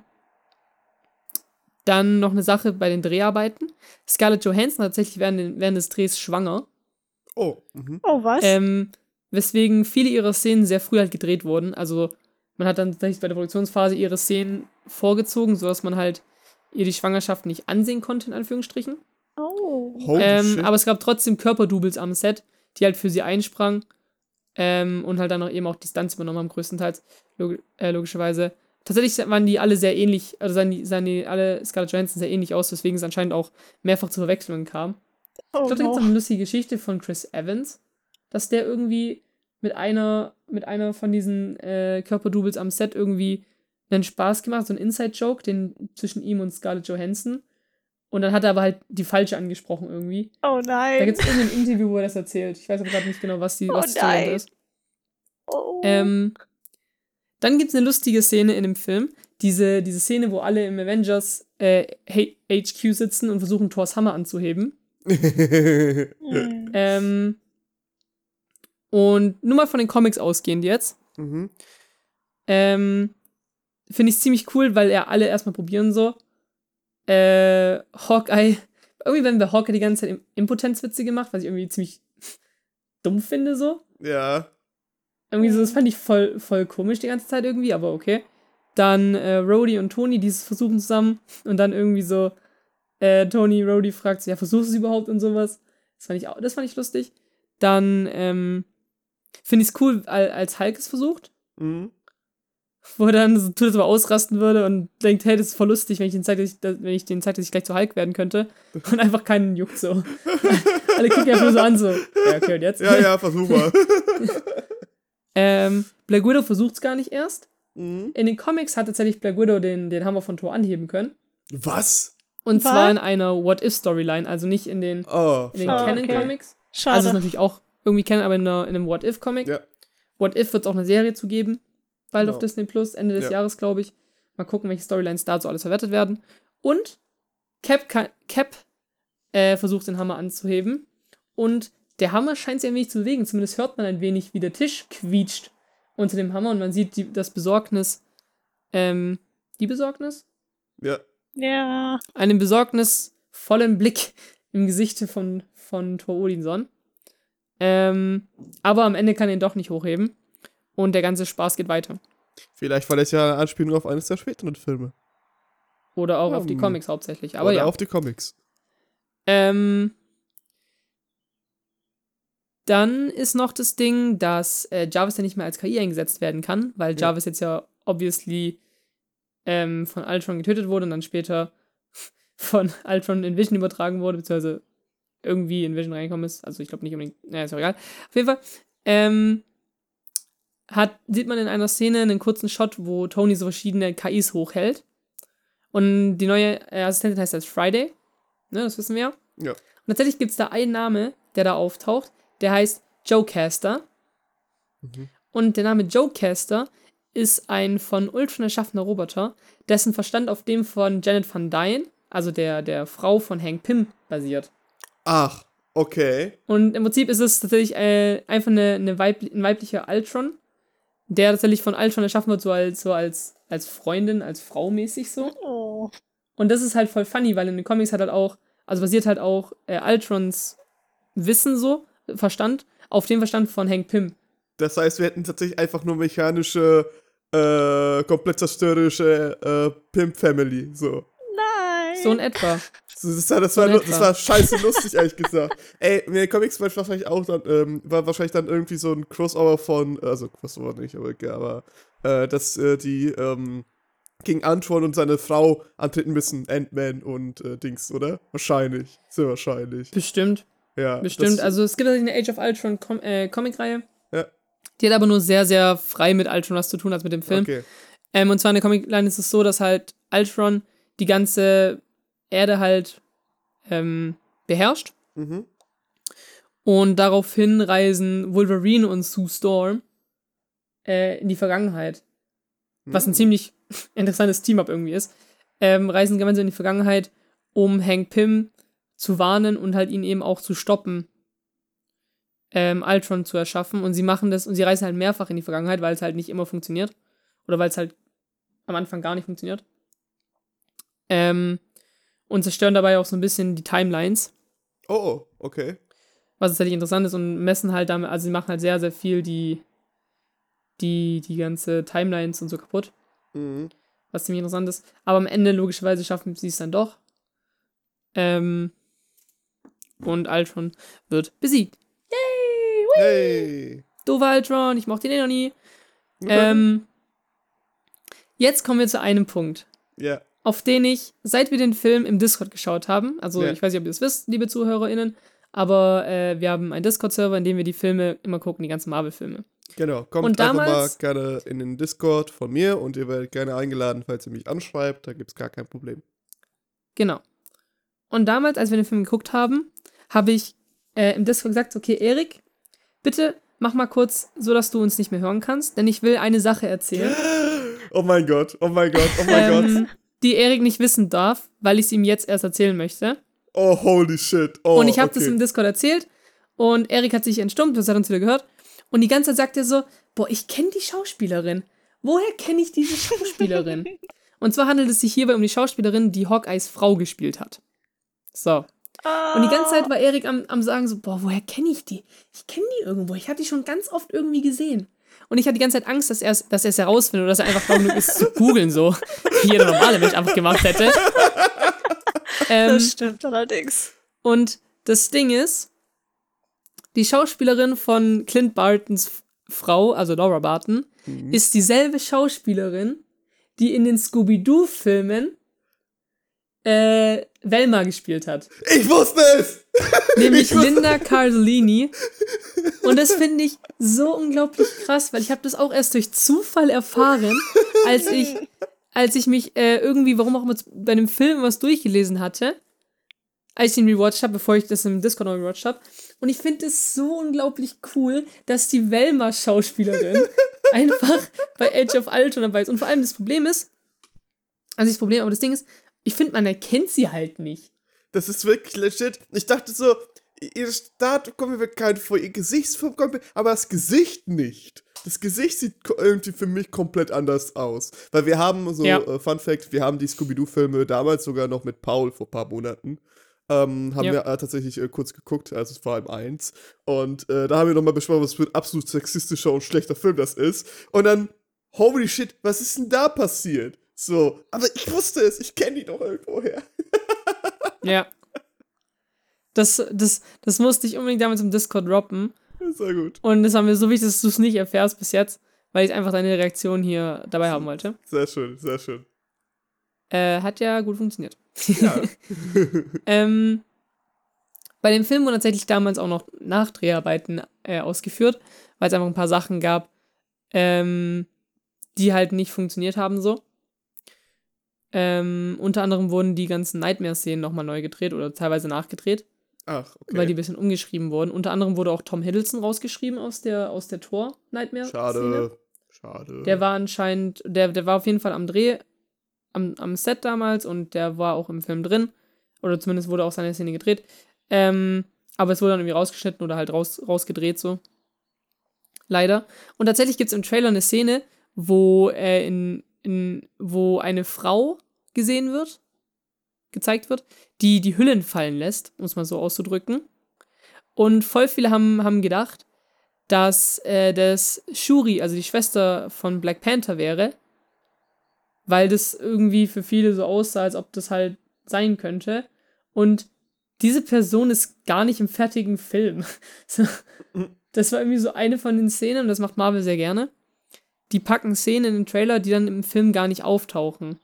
dann noch eine Sache bei den Dreharbeiten. Scarlett Johansson tatsächlich während, während des Drehs schwanger. Oh. Mhm. Oh, was? Ähm, weswegen viele ihrer Szenen sehr früh halt gedreht wurden. Also man hat dann tatsächlich bei der Produktionsphase ihre Szenen vorgezogen, sodass man halt ihr die Schwangerschaft nicht ansehen konnte, in Anführungsstrichen. Oh. Ähm, aber es gab trotzdem Körperdoubles am Set, die halt für sie einsprangen ähm, und halt dann auch eben auch Distanz übernommen haben, größtenteils, log äh, logischerweise. Tatsächlich waren die alle sehr ähnlich, also sahen die, sahen die alle Scarlett Johansson sehr ähnlich aus, weswegen es anscheinend auch mehrfach zu Verwechslungen kam. Oh, ich glaube, da gibt es eine lustige Geschichte von Chris Evans, dass der irgendwie mit einer, mit einer von diesen äh, Körperdoubles am Set irgendwie einen Spaß gemacht, so ein Inside-Joke, den zwischen ihm und Scarlett Johansson. Und dann hat er aber halt die falsche angesprochen irgendwie. Oh nein. Da gibt es irgendein Interview, wo er das erzählt. Ich weiß aber gerade nicht genau, was die was oh nein. ist. Oh. Ähm, dann gibt es eine lustige Szene in dem Film. Diese, diese Szene, wo alle im Avengers äh, HQ sitzen und versuchen, Thors Hammer anzuheben. ähm, und nur mal von den Comics ausgehend jetzt. Mhm. Ähm, Finde ich ziemlich cool, weil er alle erstmal probieren so. Äh, Hawkeye. Irgendwie werden bei Hawkeye die ganze Zeit Impotenzwitze gemacht, was ich irgendwie ziemlich dumm finde, so. Ja. Irgendwie so, das fand ich voll, voll komisch die ganze Zeit irgendwie, aber okay. Dann äh, Rhodey und Tony, die versuchen zusammen und dann irgendwie so, äh, Tony, Rhodey fragt so, ja, versuchst du es überhaupt und sowas. Das fand ich auch, das fand ich lustig. Dann, ähm, Finde ich es cool, als Hulk es versucht. Mhm. Wo er dann so tut, als ob er ausrasten würde und denkt, hey, das ist voll lustig, wenn ich den zeige, wenn ich den zeige, dass ich gleich zu Hulk werden könnte. Und einfach keinen juckt so. Alle gucken einfach nur so an, so. Ja, okay, und jetzt? Ja, ja, versuch mal. ähm, Black Widow versucht es gar nicht erst. Mhm. In den Comics hat tatsächlich Black Widow den, den Hammer von Thor anheben können. Was? Und Was? zwar in einer What-If-Storyline, also nicht in den, oh, in den Canon-Comics. Okay. Schade. Also ist natürlich auch irgendwie kennen, aber in, einer, in einem What If-Comic. Ja. What If wird es auch eine Serie zu geben, bald genau. auf Disney Plus, Ende des ja. Jahres, glaube ich. Mal gucken, welche Storylines dazu alles verwertet werden. Und Cap, Cap äh, versucht den Hammer anzuheben. Und der Hammer scheint sich ein wenig zu bewegen. Zumindest hört man ein wenig, wie der Tisch quietscht unter dem Hammer und man sieht die, das Besorgnis. Ähm, die Besorgnis? Ja. Ja. Einen besorgnisvollen Blick im Gesicht von, von Thor Odinson. Ähm, aber am Ende kann er ihn doch nicht hochheben. Und der ganze Spaß geht weiter. Vielleicht war das ja eine Anspielung auf eines der späteren Filme. Oder auch um, auf die Comics hauptsächlich. Aber oder ja. auf die Comics. Ähm, dann ist noch das Ding, dass äh, Jarvis ja nicht mehr als KI eingesetzt werden kann, weil ja. Jarvis jetzt ja obviously ähm, von Ultron getötet wurde und dann später von Ultron in Vision übertragen wurde, beziehungsweise irgendwie in Vision reingekommen ist. Also ich glaube nicht unbedingt, naja, ist auch egal. Auf jeden Fall, ähm, hat, sieht man in einer Szene einen kurzen Shot, wo Tony so verschiedene KIs hochhält. Und die neue äh, Assistentin heißt als Friday. Ne, das wissen wir ja. Und tatsächlich gibt es da einen Name, der da auftaucht, der heißt Joe Caster. Mhm. Und der Name Joe Caster ist ein von Ultron erschaffener Roboter, dessen Verstand auf dem von Janet Van Dyne, also der, der Frau von Hank Pym, basiert. Ach, okay. Und im Prinzip ist es tatsächlich äh, einfach eine, eine Weib ein weiblicher Ultron, der tatsächlich von Ultron erschaffen wird, so als, so als, als Freundin, als Frau mäßig so. Oh. Und das ist halt voll funny, weil in den Comics hat halt auch, also basiert halt auch äh, Ultrons Wissen so, Verstand, auf dem Verstand von Hank Pym. Das heißt, wir hätten tatsächlich einfach nur mechanische, äh, komplett zerstörerische äh, Pimp-Family, so. Nein! So in etwa. Das war, das, war, das war scheiße lustig, ehrlich gesagt. Ey, mir Comics war wahrscheinlich auch dann, ähm, war wahrscheinlich dann irgendwie so ein Crossover von, also Crossover nicht, aber, ja, aber äh, dass äh, die ähm, gegen Antoine und seine Frau antreten müssen, Ant-Man und äh, Dings, oder? Wahrscheinlich. Sehr wahrscheinlich. Bestimmt. Ja. Bestimmt. Also es gibt eine Age of Ultron Com äh, Comic-Reihe. Ja. Die hat aber nur sehr, sehr frei mit Ultron was zu tun, als mit dem Film. Okay. Ähm, und zwar in der Comic-Line ist es so, dass halt Ultron die ganze Erde halt ähm, beherrscht. Mhm. Und daraufhin reisen Wolverine und Sue Storm äh, in die Vergangenheit. Mhm. Was ein ziemlich interessantes Team-Up irgendwie ist. Ähm, reisen gemeinsam in die Vergangenheit, um Hank Pym zu warnen und halt ihn eben auch zu stoppen, ähm, Ultron zu erschaffen. Und sie machen das und sie reisen halt mehrfach in die Vergangenheit, weil es halt nicht immer funktioniert. Oder weil es halt am Anfang gar nicht funktioniert. Ähm, und zerstören dabei auch so ein bisschen die Timelines. Oh, oh, okay. Was tatsächlich interessant ist und messen halt damit, also sie machen halt sehr, sehr viel die, die, die ganze Timelines und so kaputt. Mhm. Was ziemlich interessant ist. Aber am Ende, logischerweise, schaffen sie es dann doch. Ähm, und Ultron wird besiegt. Yay! Whee! Hey! Doofer Ultron, ich mochte den eh noch nie. Ähm, jetzt kommen wir zu einem Punkt. Ja auf den ich, seit wir den Film im Discord geschaut haben, also ja. ich weiß nicht, ob ihr das wisst, liebe ZuhörerInnen, aber äh, wir haben einen Discord-Server, in dem wir die Filme immer gucken, die ganzen Marvel-Filme. Genau, kommt und einfach damals, mal gerne in den Discord von mir und ihr werdet gerne eingeladen, falls ihr mich anschreibt, da gibt es gar kein Problem. Genau. Und damals, als wir den Film geguckt haben, habe ich äh, im Discord gesagt, okay, Erik, bitte mach mal kurz so, dass du uns nicht mehr hören kannst, denn ich will eine Sache erzählen. Oh mein Gott, oh mein Gott, oh mein ähm, Gott. Die Erik nicht wissen darf, weil ich es ihm jetzt erst erzählen möchte. Oh, holy shit. Oh, und ich habe okay. das im Discord erzählt und Erik hat sich entstummt, das hat uns wieder gehört. Und die ganze Zeit sagt er so, boah, ich kenne die Schauspielerin. Woher kenne ich diese Schauspielerin? und zwar handelt es sich hierbei um die Schauspielerin, die Hawkeyes Frau gespielt hat. So. Oh. Und die ganze Zeit war Erik am, am sagen so, boah, woher kenne ich die? Ich kenne die irgendwo. Ich habe die schon ganz oft irgendwie gesehen. Und ich hatte die ganze Zeit Angst, dass er es dass herausfindet oder dass er einfach dumm genug ist zu googeln, so wie jeder normale Mensch einfach gemacht hätte. Ähm, das stimmt allerdings. Und das Ding ist, die Schauspielerin von Clint Bartons Frau, also Laura Barton, mhm. ist dieselbe Schauspielerin, die in den Scooby-Doo-Filmen äh, Velma gespielt hat. Ich wusste es! Nämlich wusste Linda Cardellini. Und das finde ich so unglaublich krass, weil ich habe das auch erst durch Zufall erfahren, als ich, als ich mich äh, irgendwie, warum auch immer, bei einem Film was durchgelesen hatte, als ich ihn rewatcht habe, bevor ich das im Discord noch rewatcht habe. Und ich finde es so unglaublich cool, dass die Velma-Schauspielerin einfach bei Age of Ultron dabei ist. Und vor allem das Problem ist, also das Problem, aber das Ding ist, ich finde, man erkennt sie halt nicht. Das ist wirklich legit. Ich dachte so, ihr Startkombi wird kein vor ihr Gesichtsform kommen, aber das Gesicht nicht. Das Gesicht sieht irgendwie für mich komplett anders aus. Weil wir haben so, ja. äh, Fun Fact, wir haben die Scooby-Doo-Filme damals sogar noch mit Paul vor ein paar Monaten. Ähm, haben ja. wir äh, tatsächlich äh, kurz geguckt, also war im 1. Und äh, da haben wir nochmal besprochen, was für ein absolut sexistischer und schlechter Film das ist. Und dann, holy shit, was ist denn da passiert? So, aber ich wusste es, ich kenne die doch irgendwoher. ja. Das, das, das musste ich unbedingt damals im Discord droppen. Sehr gut. Und das war mir so wichtig, dass du es nicht erfährst bis jetzt, weil ich einfach deine Reaktion hier dabei haben wollte. Sehr schön, sehr schön. Äh, hat ja gut funktioniert. Ja. ähm, bei dem Film wurden tatsächlich damals auch noch Nachdreharbeiten äh, ausgeführt, weil es einfach ein paar Sachen gab, ähm, die halt nicht funktioniert haben so. Ähm, unter anderem wurden die ganzen Nightmare-Szenen nochmal neu gedreht oder teilweise nachgedreht. Ach, okay. Weil die ein bisschen umgeschrieben wurden. Unter anderem wurde auch Tom Hiddleston rausgeschrieben aus der, aus der Tor-Nightmare. Schade. Schade. Der war anscheinend, der, der war auf jeden Fall am Dreh, am, am Set damals und der war auch im Film drin. Oder zumindest wurde auch seine Szene gedreht. Ähm, aber es wurde dann irgendwie rausgeschnitten oder halt raus, rausgedreht so. Leider. Und tatsächlich gibt es im Trailer eine Szene, wo, äh, in, in, wo eine Frau gesehen wird, gezeigt wird, die die Hüllen fallen lässt, um es mal so auszudrücken. Und voll viele haben, haben gedacht, dass äh, das Shuri, also die Schwester von Black Panther wäre, weil das irgendwie für viele so aussah, als ob das halt sein könnte. Und diese Person ist gar nicht im fertigen Film. das war irgendwie so eine von den Szenen, und das macht Marvel sehr gerne. Die packen Szenen in den Trailer, die dann im Film gar nicht auftauchen.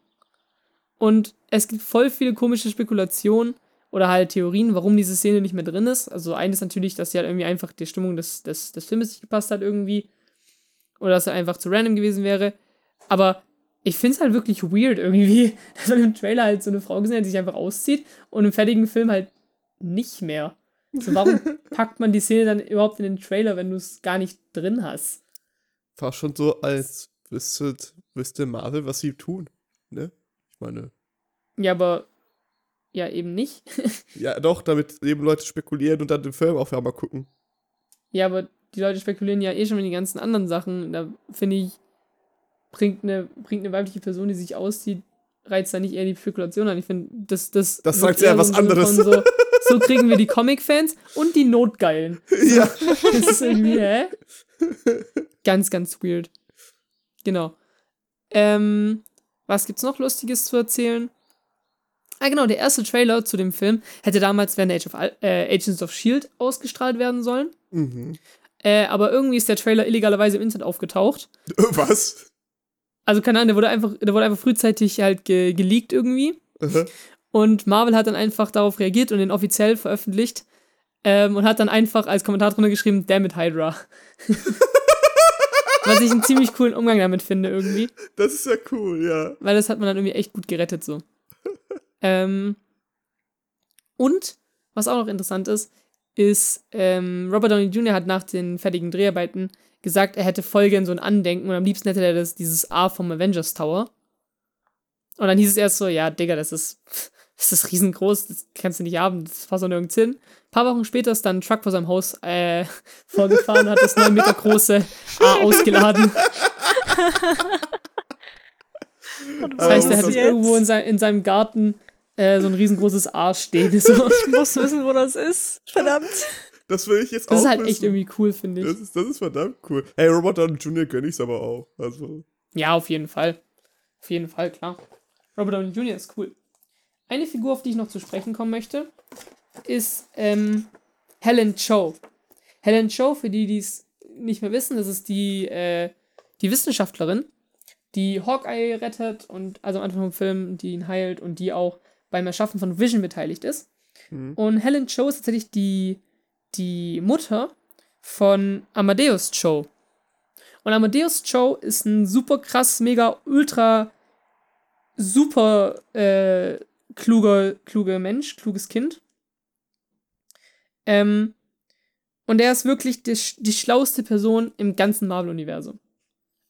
Und es gibt voll viele komische Spekulationen oder halt Theorien, warum diese Szene nicht mehr drin ist. Also eines natürlich, dass sie halt irgendwie einfach die Stimmung des, des, des Filmes nicht gepasst hat irgendwie. Oder dass er einfach zu random gewesen wäre. Aber ich finde es halt wirklich weird irgendwie, dass man im Trailer halt so eine Frau gesehen hat, die sich einfach auszieht und im fertigen Film halt nicht mehr. So, warum packt man die Szene dann überhaupt in den Trailer, wenn du es gar nicht drin hast? War schon so, als wüsste, wüsste Marvel, was sie tun. Ne? Ich meine. Ja, aber ja, eben nicht. ja, doch, damit eben Leute spekulieren und dann den Film auf einmal gucken. Ja, aber die Leute spekulieren ja eh schon mit den ganzen anderen Sachen. Da finde ich, bringt eine, bringt eine weibliche Person, die sich auszieht, reizt da nicht eher die Spekulation an. Ich finde, das, das. Das sagt ja was anderes. So, so, kriegen wir die Comic-Fans und die Notgeilen. So, ja. Das ist irgendwie, hä? Ganz, ganz weird. Genau. Ähm, was gibt's noch Lustiges zu erzählen? Ah, genau, der erste Trailer zu dem Film hätte damals während Age of, äh, Agents of Shield ausgestrahlt werden sollen. Mhm. Äh, aber irgendwie ist der Trailer illegalerweise im Internet aufgetaucht. Was? Also keine Ahnung, der wurde einfach, der wurde einfach frühzeitig halt ge geleakt irgendwie. Mhm. Und Marvel hat dann einfach darauf reagiert und den offiziell veröffentlicht. Ähm, und hat dann einfach als Kommentar drunter geschrieben, Damn it, Hydra. Was ich einen ziemlich coolen Umgang damit finde, irgendwie. Das ist ja cool, ja. Weil das hat man dann irgendwie echt gut gerettet, so. ähm, und, was auch noch interessant ist, ist, ähm, Robert Downey Jr. hat nach den fertigen Dreharbeiten gesagt, er hätte voll gern so ein Andenken und am liebsten hätte er das, dieses A vom Avengers Tower. Und dann hieß es erst so, ja, Digga, das ist, das ist riesengroß, das kannst du nicht haben, das passt doch nirgends hin. Ein paar Wochen später ist dann ein Truck vor seinem Haus äh, vorgefahren und hat das 9 Meter große A ausgeladen. das heißt, er hat irgendwo in, sein, in seinem Garten äh, so ein riesengroßes A stehen. So. Ich muss wissen, wo das ist. Verdammt. Das will ich jetzt das auch. Das ist halt wissen. echt irgendwie cool, finde ich. Das ist, das ist verdammt cool. Hey, Robert Downey Jr. gönne ich's aber auch. Also. Ja, auf jeden Fall. Auf jeden Fall, klar. Robert Downey Jr. ist cool. Eine Figur, auf die ich noch zu sprechen kommen möchte, ist ähm, Helen Cho. Helen Cho, für die, die es nicht mehr wissen, das ist die, äh, die Wissenschaftlerin, die Hawkeye rettet und also am Anfang vom Film, die ihn heilt und die auch beim Erschaffen von Vision beteiligt ist. Mhm. Und Helen Cho ist tatsächlich die die Mutter von Amadeus Cho. Und Amadeus Cho ist ein super krass, mega, ultra, super äh, kluger, kluger Mensch, kluges Kind. Ähm, und er ist wirklich die, die schlauste Person im ganzen Marvel-Universum.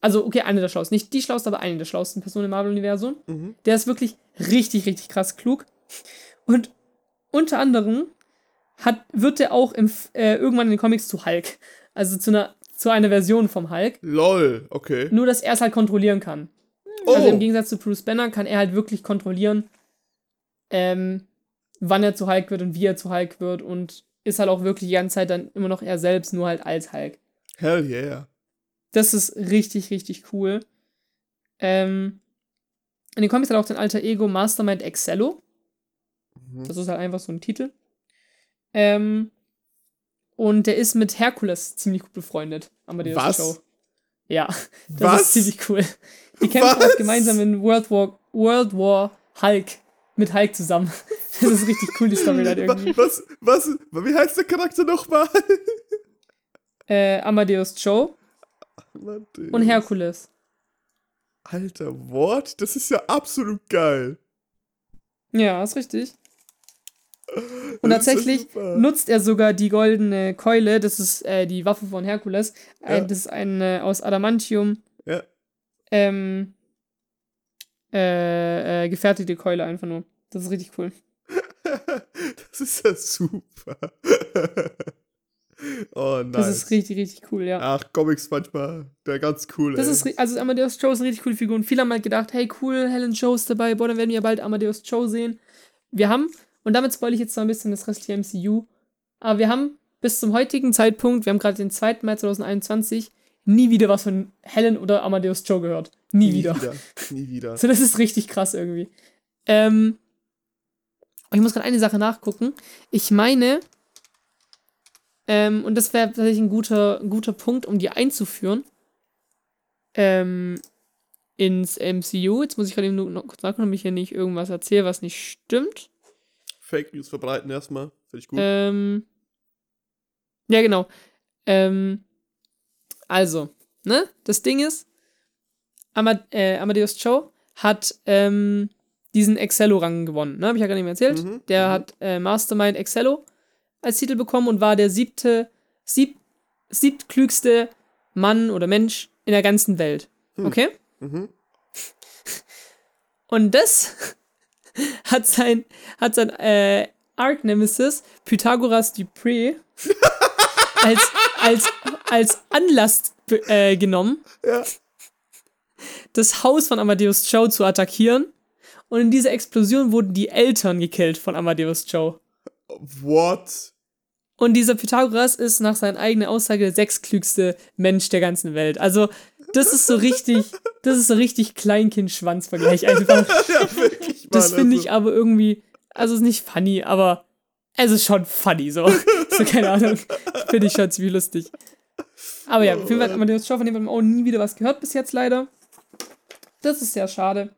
Also, okay, eine der schlauesten. Nicht die schlauste, aber eine der schlauesten Personen im Marvel-Universum. Mhm. Der ist wirklich richtig, richtig krass klug. Und unter anderem hat, wird er auch im, äh, irgendwann in den Comics zu Hulk. Also zu einer, zu einer Version vom Hulk. Lol, okay. Nur, dass er es halt kontrollieren kann. Oh, Also im Gegensatz zu Bruce Banner kann er halt wirklich kontrollieren, ähm, wann er zu Hulk wird und wie er zu Hulk wird und ist halt auch wirklich die ganze Zeit dann immer noch er selbst, nur halt als Hulk. hell yeah. Das ist richtig, richtig cool. Ähm, in den Comics hat auch den alter Ego Mastermind Excello. Mhm. Das ist halt einfach so ein Titel. Ähm, und der ist mit Herkules ziemlich gut befreundet. Amadeus Was? Cho. Ja, das Was? ist ziemlich cool. Die kämpfen auch gemeinsam in World War, World War Hulk. Mit Hulk zusammen. Das ist richtig cool, die Storyline irgendwie. Was, was, wie heißt der Charakter nochmal? Äh, Amadeus Cho und Herkules. Alter, Wort? Das ist ja absolut geil. Ja, ist richtig. Und Das tatsächlich nutzt er sogar die goldene Keule, das ist äh, die Waffe von Herkules. Äh, Ja. Das ist ein äh, aus Adamantium Ja. ähm, äh, äh, gefertigte Keule einfach nur. Das ist richtig cool. Das ist ja super. oh nice. Das ist richtig, richtig cool, ja. Ach, Comics manchmal, der ganz cool. Das ey. ist, also Amadeus Cho ist eine richtig coole Figur und viele haben halt gedacht, hey cool, Helen Cho ist dabei, boah, dann werden wir ja bald Amadeus Cho sehen. Wir haben, und damit spoil ich jetzt zwar ein bisschen das restliche MCU, aber wir haben bis zum heutigen Zeitpunkt, wir haben gerade den 2. Mai 2021, nie wieder was von Helen oder Amadeus Cho gehört. Nie, wieder. Nie wieder. So, das ist richtig krass irgendwie. Ähm, ich muss gerade eine Sache nachgucken. Ich meine, ähm, und das wäre tatsächlich ein guter, ein guter Punkt, um die einzuführen, ähm, ins MCU. Jetzt muss ich gerade eben nur noch kurz nachgucken, damit ich hier nicht irgendwas erzähle, was nicht stimmt. Fake News verbreiten erstmal. Finde ich gut. Ähm, ja, genau. Ähm, also, ne? Das Ding ist, Amad äh, Amadeus Cho hat ähm, diesen Excello-Rang gewonnen. Ne? Habe ich ja gar nicht mehr erzählt. Mhm, Der mhm. hat äh, Mastermind Excello als Titel bekommen und war der siebte, sieb, siebtklügste Mann oder Mensch in der ganzen Welt. Hm. Okay? Mhm. Und das hat sein, hat sein äh, Arch Nemesis Pythagoras Dupré als, als, als Anlass äh, genommen, Ja. Das Haus von Amadeus Cho zu attackieren. Und in dieser Explosion wurden die Eltern gekillt von Amadeus Cho. What? Und dieser Pythagoras ist nach seiner eigenen Aussage der sechstklügste Mensch der ganzen Welt. Also, das ist so richtig, das ist so richtig Kleinkind-Schwanz-Vergleich einfach. ja, wirklich, Mann. Das finde also, ich aber irgendwie, also ist nicht funny, aber es ist schon funny, so. so keine Ahnung. Finde ich schon ziemlich lustig. Aber ja, auf jeden Fall hat Amadeus Cho von dem haben wir auch nie wieder was gehört bis jetzt leider. Das ist sehr schade.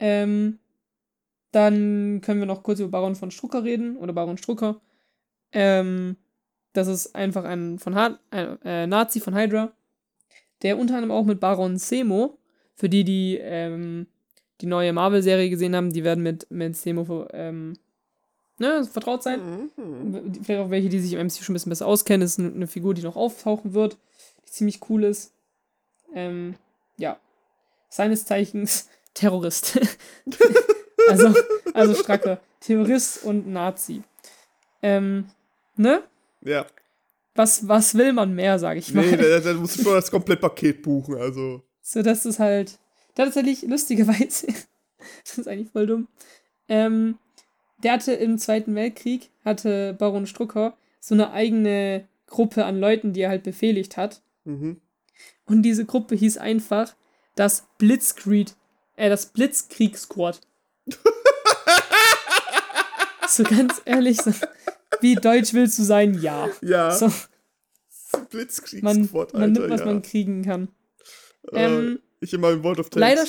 Ähm, dann können wir noch kurz über Baron von Strucker reden oder Baron Strucker. Ähm, das ist einfach ein, von ha ein äh, Nazi von Hydra, der unter anderem auch mit Baron Semo, für die, die ähm, die neue Marvel-Serie gesehen haben, die werden mit, mit Semo ähm, ne, vertraut sein. Mhm. Vielleicht auch welche, die sich im MCU schon ein bisschen besser auskennen. Das ist eine Figur, die noch auftauchen wird, die ziemlich cool ist. Ähm, ja. Seines Zeichens Terrorist. also, also Stracke. Terrorist und Nazi. Ähm, ne? Ja. Was, was will man mehr, sage ich mal. Nee, da, da musst du schon das Komplettpaket buchen, also. So, das ist halt. Tatsächlich lustigerweise. das ist eigentlich voll dumm. Ähm, der hatte im Zweiten Weltkrieg, hatte Baron Strucker so eine eigene Gruppe an Leuten, die er halt befehligt hat. Mhm. Und diese Gruppe hieß einfach das Blitzkrieg, äh, das Blitzkrieg-Squad. so ganz ehrlich, so, wie deutsch willst du sein? Ja. Ja, So, man, Blitzkriegsquad, man Alter, nimmt, was ja. man kriegen kann. Äh, Ähm, ich in meinem World of Tanks. Leider,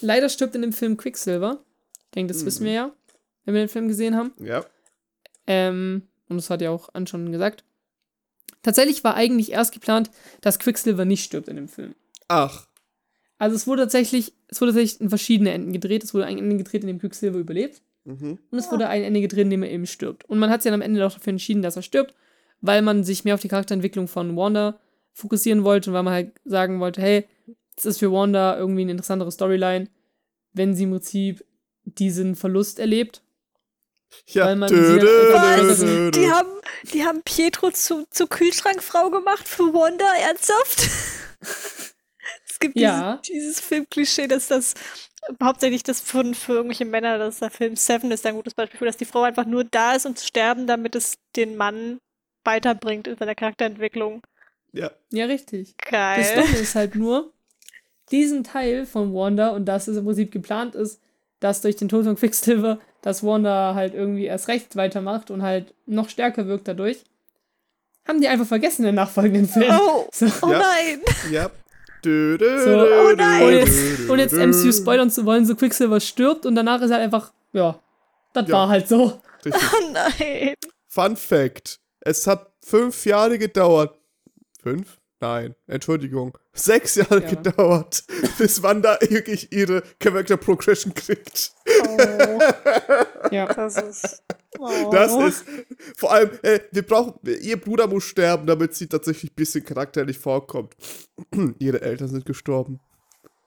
leider stirbt in dem Film Quicksilver. Ich denke, das Mhm. wissen wir ja, wenn wir den Film gesehen haben. Ja. Ähm, und das hat ja auch An schon gesagt. Tatsächlich war eigentlich erst geplant, dass Quicksilver nicht stirbt in dem Film. Ach. Also es wurde tatsächlich, es wurde tatsächlich in verschiedene Enden gedreht. Es wurde ein Ende gedreht, in dem Quicksilver überlebt. Mhm. Und es wurde ein Ende gedreht, in dem er eben stirbt. Und man hat sich dann am Ende doch dafür entschieden, dass er stirbt, weil man sich mehr auf die Charakterentwicklung von Wanda fokussieren wollte und weil man halt sagen wollte, hey, es ist für Wanda irgendwie eine interessantere Storyline, wenn sie im Prinzip diesen Verlust erlebt. Ja, Weil man dö, dö, dö, einfach- dö, Die haben, die haben Pietro zu, zu Kühlschrankfrau gemacht für Wanda, ernsthaft? es gibt Ja. dieses, dieses Filmklischee, dass das hauptsächlich das für, für irgendwelche Männer, dass der Film Seven ist ein gutes Beispiel für, dass die Frau einfach nur da ist und zu sterben, damit es den Mann weiterbringt in seiner Charakterentwicklung. Ja, Ja, richtig. Das Geil. Dumme ist halt nur, diesen Teil von Wanda und dass es im Prinzip geplant ist, dass durch den Tod von Quicksilver, dass Wanda halt irgendwie erst recht weitermacht und halt noch stärker wirkt dadurch, haben die einfach vergessen in den nachfolgenden Filmen. Oh, So. oh Ja. nein. ja. Dö, dö, So, oh nein. Und jetzt, und jetzt. MCU spoilern zu wollen, so Quicksilver stirbt und danach ist halt einfach, ja, das Ja. war halt so. Richtig. Oh nein. Fun Fact: Es hat fünf Jahre gedauert. Fünf? Nein, Entschuldigung. Sechs Jahre Ja. gedauert, bis Wanda wirklich ihre Character Progression kriegt. Oh, Ja. das ist. Oh. Das ist vor allem, äh, wir brauchen, ihr Bruder muss sterben, damit sie tatsächlich ein bisschen charakterlich vorkommt. Ihre Eltern sind gestorben.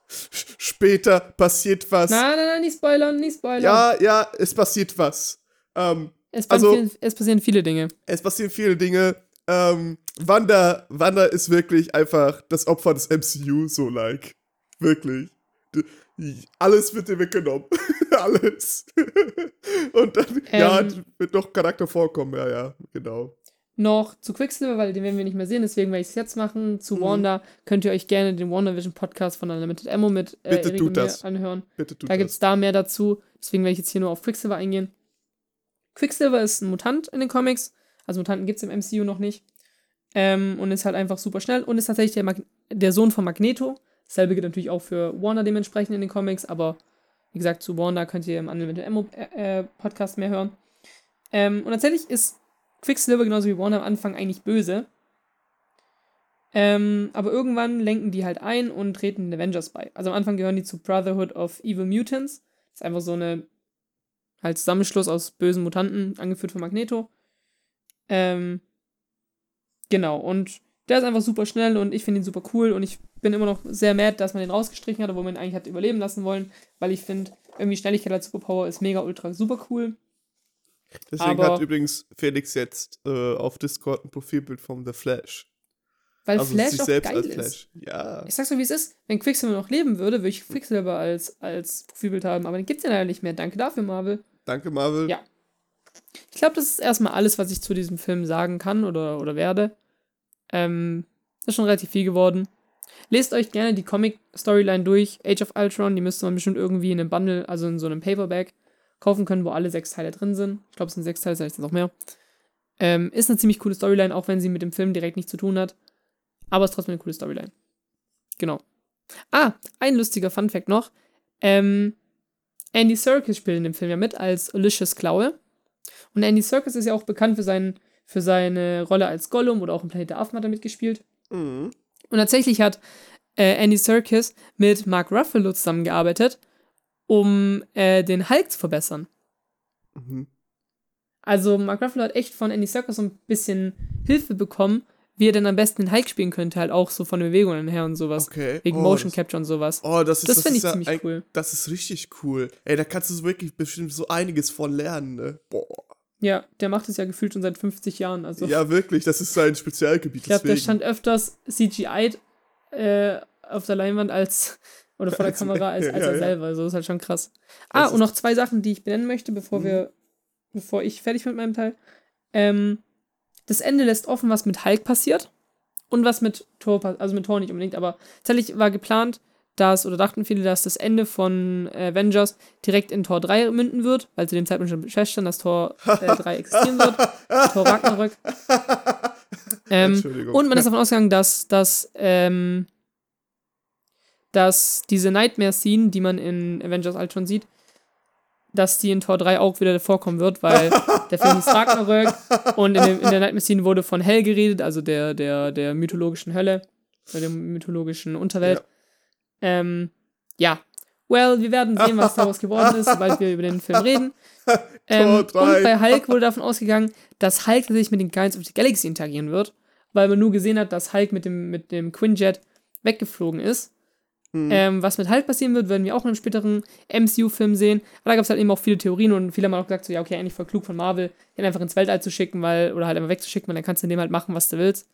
Später passiert was. Nein, nein, nein, nicht spoilern, nicht spoilern. Ja, ja, es passiert was. Ähm, es, also- passieren, es passieren viele Dinge. es passieren viele Dinge. Ähm, Wanda, Wanda ist wirklich einfach das Opfer des MCU, so like. Wirklich. Alles wird dir weggenommen. Alles. Und dann, ja, Ähm. wird noch Charakter vorkommen, ja, ja, genau. noch zu Quicksilver, weil den werden wir nicht mehr sehen, deswegen werde ich es jetzt machen. Zu Mhm. Wanda könnt ihr euch gerne den WandaVision Podcast von Unlimited Ammo mit äh, Bitte Erik tut das. anhören. Bitte tut Da gibt es da mehr dazu. Deswegen werde ich jetzt hier nur auf Quicksilver eingehen. Quicksilver ist ein Mutant in den Comics. Also Mutanten gibt es im MCU noch nicht. Ähm, und ist halt einfach super schnell und ist tatsächlich der, Mag der Sohn von Magneto. Dasselbe gilt natürlich auch für Wanda dementsprechend in den Comics, aber wie gesagt, zu Wanda könnt ihr im Unlimited Ammo äh, äh, Podcast mehr hören. Ähm, und tatsächlich ist Quicksilver genauso wie Wanda am Anfang eigentlich böse. Ähm, aber irgendwann lenken die halt ein und treten den Avengers bei. Also am Anfang gehören die zu Brotherhood of Evil Mutants. Das ist einfach so eine halt Zusammenschluss aus bösen Mutanten, angeführt von Magneto. Ähm, genau, und der ist einfach super schnell und ich finde ihn super cool und ich bin immer noch sehr mad, dass man den rausgestrichen hat, obwohl man ihn eigentlich hat überleben lassen wollen, weil ich finde, irgendwie Schnelligkeit als Superpower ist mega ultra super cool. Deswegen aber- hat übrigens Felix jetzt äh, auf Discord ein Profilbild von The Flash. Weil also Flash auch geil als ist. Flash. Ja. Ich sag's so, wie es ist. Wenn Quicksilver noch leben würde, würde ich Quicksilver als, als Profilbild haben. Aber den gibt's ja leider nicht mehr. Danke dafür, Marvel. Danke, Marvel. Ja. Ich glaube, das ist erstmal alles, was ich zu diesem Film sagen kann oder, oder werde. Ähm, ist schon relativ viel geworden. Lest euch gerne die Comic-Storyline durch. Age of Ultron, die müsste man bestimmt irgendwie in einem Bundle, also in so einem Paperback, kaufen können, wo alle sechs Teile drin sind. Ich glaube, es sind sechs Teile, vielleicht sind es auch mehr. Ähm, ist eine ziemlich coole Storyline, auch wenn sie mit dem Film direkt nichts zu tun hat. Aber ist trotzdem eine coole Storyline. Genau. Ah, ein lustiger Funfact noch. Ähm, Andy Serkis spielt in dem Film ja mit als Ulysses Klaue. Und Andy Serkis ist ja auch bekannt für, seinen, für seine Rolle als Gollum oder auch im Planet der Affen hat er mitgespielt. Mhm. Und tatsächlich hat äh, Andy Serkis mit Mark Ruffalo zusammengearbeitet, um äh, den Hulk zu verbessern. Mhm. Also Mark Ruffalo hat echt von Andy Serkis so ein bisschen Hilfe bekommen, wie er denn am besten den Hulk spielen könnte, halt auch so von den Bewegungen her und sowas. Okay. Wegen Oh, Motion das- Capture und sowas. Oh, das ist das finde ist ich ja ziemlich ein, cool. Das ist richtig cool. Ey, da kannst du wirklich bestimmt so einiges von lernen, ne? Boah. Ja, der macht es ja gefühlt schon seit 50 Jahren. Also Ja, wirklich, das ist sein Spezialgebiet. ich glaube, der stand öfters CGI äh, auf der Leinwand als oder vor der Als- Kamera als, als ja, er selber. Also das ist halt schon krass. Ah, Das und noch zwei Sachen, die ich benennen möchte, bevor Mhm. wir, bevor ich fertig bin mit meinem Teil. Ähm, das Ende lässt offen, was mit Hulk passiert und was mit Thor, pa- also mit Thor nicht unbedingt, aber tatsächlich war geplant, dass, oder dachten viele, dass das Ende von Avengers direkt in Tor 3 münden wird, weil zu dem Zeitpunkt schon feststand, dass Tor äh, 3 existieren wird. Tor Ragnarök. Ähm, und man ist davon ausgegangen, dass, dass, ähm, dass diese Nightmare-Scene, die man in Avengers Ultron sieht, dass die in Tor 3 auch wieder vorkommen wird, weil der Film ist Ragnarök und in, dem, in der Nightmare-Scene wurde von Hell geredet, also der, der, der mythologischen Hölle, oder der mythologischen Unterwelt. Ähm, ja. Well, wir werden sehen, was daraus geworden ist, sobald wir über den Film reden. Ähm, und bei Hulk wurde davon ausgegangen, dass Hulk tatsächlich mit den Guardians of the Galaxy interagieren wird. weil man nur gesehen hat, dass Hulk mit dem, mit dem Quinjet weggeflogen ist. Mhm. Ähm, was mit Hulk passieren wird, werden wir auch in einem späteren MCU-Film sehen. Aber da gab es halt eben auch viele Theorien und viele haben auch gesagt, so, ja, okay, eigentlich voll klug von Marvel, den einfach ins Weltall zu schicken, weil, oder halt einfach wegzuschicken, weil dann kannst du in dem halt machen, was du willst.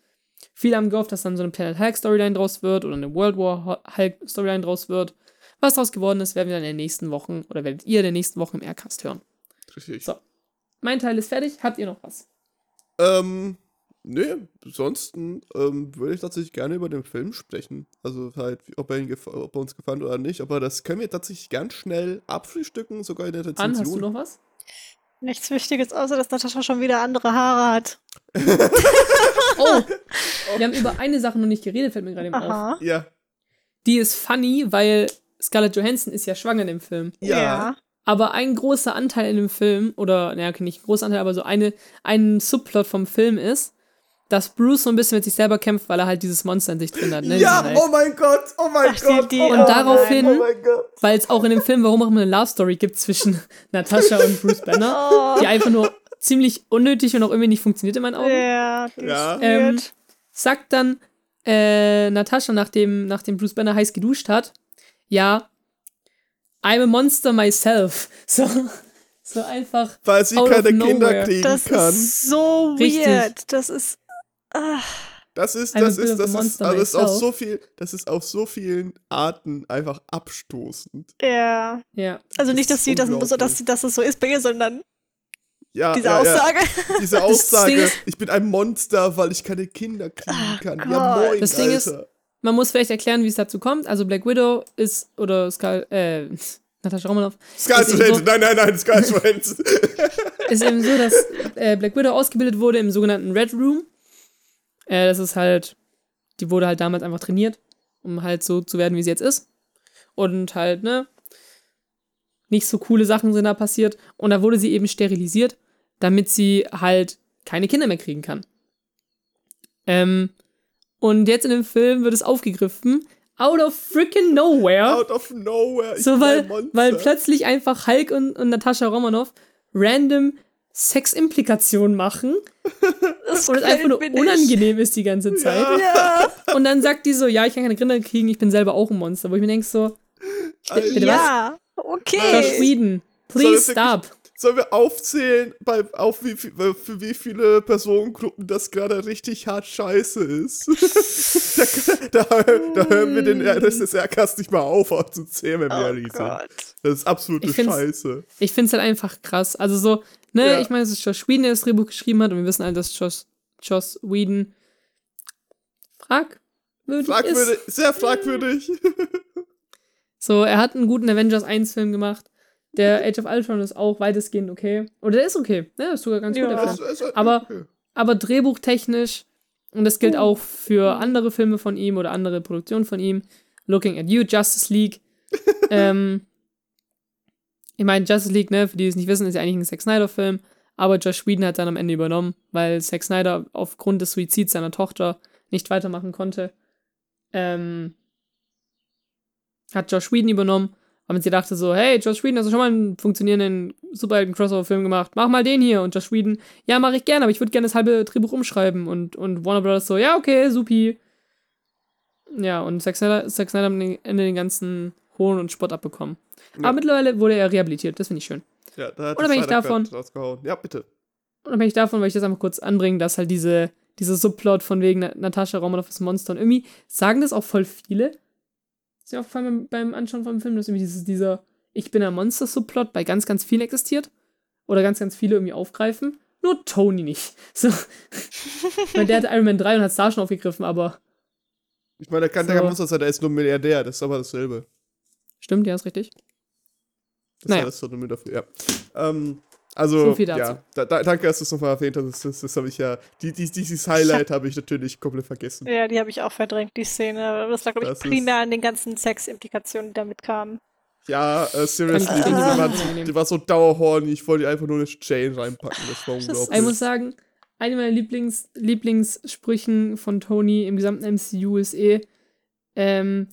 Viele haben gehofft, dass dann so eine Planet Hulk-Storyline draus wird oder eine World War Hulk-Storyline draus wird. Was daraus geworden ist, werden wir dann in den nächsten Wochen oder werdet ihr in den nächsten Wochen im Aircast hören. Richtig. So. Mein Teil ist fertig. Habt ihr noch was? Ähm, Nee, ansonsten ähm, würde ich tatsächlich gerne über den Film sprechen. Also halt, ob er, ihn ob er uns gefallen oder nicht. Aber das können wir tatsächlich ganz schnell abfrühstücken, sogar in der Rezension. An, hast du noch was? Nichts Wichtiges, außer dass Natascha schon wieder andere Haare hat. oh, wir haben über eine Sache noch nicht geredet, fällt mir gerade eben Aha. auf. Ja. Die ist funny, weil Scarlett Johansson ist ja schwanger in dem Film. Ja. ja. Aber ein großer Anteil in dem Film, oder, naja, nicht ein großer Anteil, aber so eine, ein Subplot vom Film ist, dass Bruce so ein bisschen mit sich selber kämpft, weil er halt dieses Monster in sich drin hat. Ne? Ja, oh mein Gott, oh mein Ach, Gott. Die, oh, und daraufhin, oh weil es auch in dem Film, warum auch immer eine Love Story gibt zwischen Natascha und Bruce Banner, oh. die einfach nur ziemlich unnötig und auch irgendwie nicht funktioniert in meinen Augen. Ja, ja. Ähm, sagt dann äh, Natascha, nachdem, nachdem Bruce Banner heiß geduscht hat, ja, I'm a monster myself. So, so einfach. Weil sie keine Kinder kriegen das kann. Das ist so Richtig. weird. Das ist das ist, das ist, das ist, also ist auf so viel, das ist auf so vielen Arten einfach abstoßend. Ja. Ja. Also nicht, dass sie das, dass, sie, dass es so ist bei ihr, sondern ja, diese ja, Aussage. Ja. Diese Aussage, ich bin ein Monster, weil ich keine Kinder kriegen ah, kann. Oh, ja, moin, Das Ding Alter. ist, man muss vielleicht erklären, wie es dazu kommt. Also Black Widow ist, oder Skal, äh, Natascha Romanoff. Sky so, nein, nein, nein, Sky Friends. ist eben so, dass äh, Black Widow ausgebildet wurde im sogenannten Red Room. Äh, das ist halt, die wurde halt damals einfach trainiert, um halt so zu werden, wie sie jetzt ist. Und halt, ne, nicht so coole Sachen sind da passiert. Und da wurde sie eben sterilisiert, damit sie halt keine Kinder mehr kriegen kann. Ähm, und jetzt in dem Film wird es aufgegriffen, out of freaking nowhere. Out of nowhere. so, weil, weil plötzlich einfach Hulk und, und Natascha Romanoff random Seximplikationen machen. Das und es einfach nur unangenehm ist die ganze Zeit. Ja. Und dann sagt die so, ja, ich kann keine Kinder kriegen, ich bin selber auch ein Monster. Wo ich mir denke so, bitte ja, was? okay. Whedon, please stop. Sollen wir aufzählen, bei, auf wie, für wie viele Personengruppen das gerade richtig hart scheiße ist? da, da, da, hören wir den Rest des Aircast nicht mal auf, aufzuzählen, wenn wir oh ehrlich sind. Das ist absolute ich Scheiße. Ich finde es halt einfach krass. Also so, ne, ja. ich meine, es ist Josh Whedon, der das Drehbuch geschrieben hat und wir wissen alle, dass Josh, Josh Whedon fragwürdig fragwürdig ist. Sehr fragwürdig. so, er hat einen guten Avengers 1 Film gemacht. Der Age of Ultron ist auch weitestgehend okay. Oder der ist okay. Ne? Ist sogar ganz ja. gut, der Film. Ist, ist aber, okay. aber drehbuchtechnisch, und das gilt uh. auch für andere Filme von ihm oder andere Produktionen von ihm, Looking at You, Justice League. ähm, ich meine, Justice League, ne, für die es nicht wissen, ist ja eigentlich ein Zack Snyder-Film. Aber Josh Whedon hat dann am Ende übernommen, weil Zack Snyder aufgrund des Suizids seiner Tochter nicht weitermachen konnte. Ähm, hat Josh Whedon übernommen weil sie dachte so, hey, Josh Whedon, hast du schon mal einen funktionierenden Superhelden-Crossover-Film gemacht? Mach mal den hier. Und Josh Whedon, ja, mache ich gerne, aber ich würde gerne das halbe Drehbuch umschreiben. Und, und Warner Brothers so, ja, okay, supi. Ja, und Zack Snyder, Zack Snyder hat am Ende den ganzen Hohn und Spott abbekommen. Ja. Aber mittlerweile wurde er rehabilitiert, das finde ich schön. Ja, da hat Unabhängig davon. Ja, bitte. Unabhängig davon, weil ich das einfach kurz anbringen, dass halt diese, diese Subplot von wegen Natascha Romanoff ist Monster und irgendwie sagen das auch voll viele, ist mir aufgefallen beim Anschauen vom Film, dass irgendwie dieses, dieser Ich bin ein Monster-Subplot bei ganz, ganz vielen existiert. Oder ganz, ganz viele irgendwie aufgreifen. Nur Tony nicht. So. ich meine, der hat Iron Man 3 und hat Star schon aufgegriffen, aber. Ich meine, der kann so. kein Monster sein, der ist nur Milliardär, das ist aber dasselbe. Stimmt, ja, ist richtig. Das naja. ist so eine dafür, ja. Ähm, also, so viel dazu. ja, da, da, danke, dass du es nochmal erwähnt hast. Das, das, das habe ich ja, die, die, dieses Highlight habe ich natürlich komplett vergessen. Ja, die habe ich auch verdrängt, die Szene. Das lag, glaube ich, primär an den ganzen Sex-Implikationen, die damit kamen. Ja, äh, seriously, die, war, die war so dauerhorny, ich wollte einfach nur eine Chain reinpacken, das war unglaublich. Ich muss sagen, eine meiner Lieblings, Lieblingssprüchen von Tony im gesamten MCU ist eh, ähm,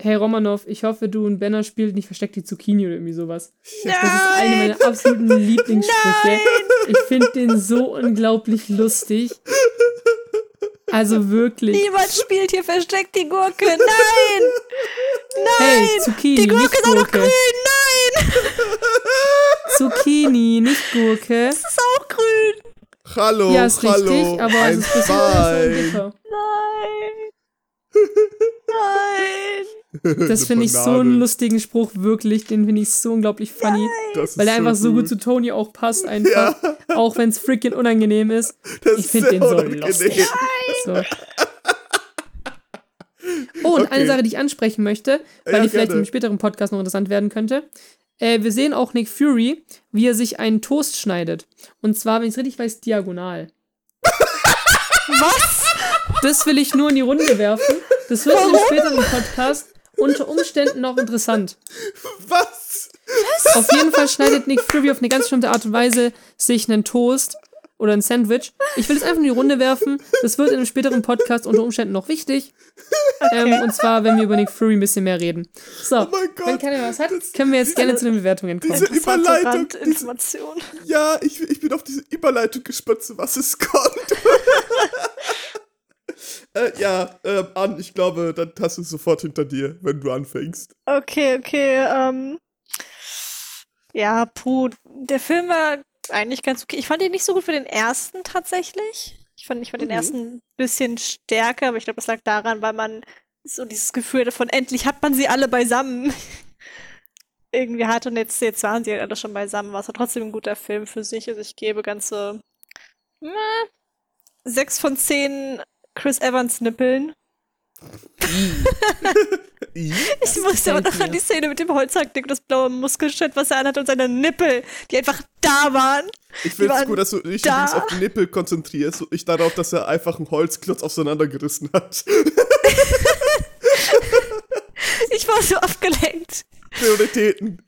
Hey Romanov, ich hoffe, du und Benner spielt nicht versteckt die Zucchini oder irgendwie sowas. Nein! Das ist eine meiner absoluten Lieblingssprüche. Nein! Ich finde den so unglaublich lustig. Also wirklich. Niemand spielt hier Versteck die Gurke. Nein! Nein! Hey, Zucchini, die Gurke nicht ist auch noch grün. Nein! Zucchini, nicht Gurke. Das ist auch grün. Hallo, Ja, ist hallo. richtig, aber ein es ist ein bisschen. Nein! Nein! Das finde ich so einen lustigen Spruch, wirklich. Den finde ich so unglaublich funny. Ist Weil er einfach so gut zu Tony auch passt, einfach. Auch wenn es freaking unangenehm ist. Das Ich finde den so lustig. So. Oh, und Okay. eine Sache, die ich ansprechen möchte, weil Ja, die vielleicht gerne. im späteren Podcast noch interessant werden könnte. Äh, wir sehen auch Nick Fury, wie er sich einen Toast schneidet. Und zwar, wenn ich es richtig weiß, diagonal. Was? Das will ich nur in die Runde werfen. Das wird im späteren Podcast unter Umständen noch interessant. Was? Auf jeden Fall schneidet Nick Fury auf eine ganz bestimmte Art und Weise sich einen Toast oder ein Sandwich. Ich will es einfach in die Runde werfen. Das wird in einem späteren Podcast unter Umständen noch wichtig. Ähm, und zwar, wenn wir über Nick Fury ein bisschen mehr reden. So, Oh mein Gott. wenn keiner was hat, Das- können wir jetzt gerne zu den Bewertungen kommen. Diese Überleitung. Diese, ja, ich, ich bin auf diese Überleitung gespannt, zu was es kommt. äh, ja, ähm, An, ich glaube, dann hast du es sofort hinter dir, wenn du anfängst. Okay, okay, ähm. Ja, puh, der Film war eigentlich ganz okay. Ich fand ihn nicht so gut für den ersten tatsächlich. Ich fand, ich fand den Mhm. ersten ein bisschen stärker, aber ich glaube, das lag daran, weil man so dieses Gefühl davon, endlich hat man sie alle beisammen irgendwie hat und jetzt, jetzt waren sie halt alle schon beisammen. War es trotzdem ein guter Film für sich. Also ich gebe ganze na, sechs von zehn Chris Evans Nippeln. Ich musste aber noch an die Szene mit dem Holzhackdick und das blaue Muskelschild, was er anhat und seine Nippel, die einfach da waren. Ich finde es gut, dass du dich da. auf die Nippel konzentrierst und nicht darauf, dass er einfach einen Holzklotz auseinandergerissen hat. Ich war so abgelenkt. Prioritäten.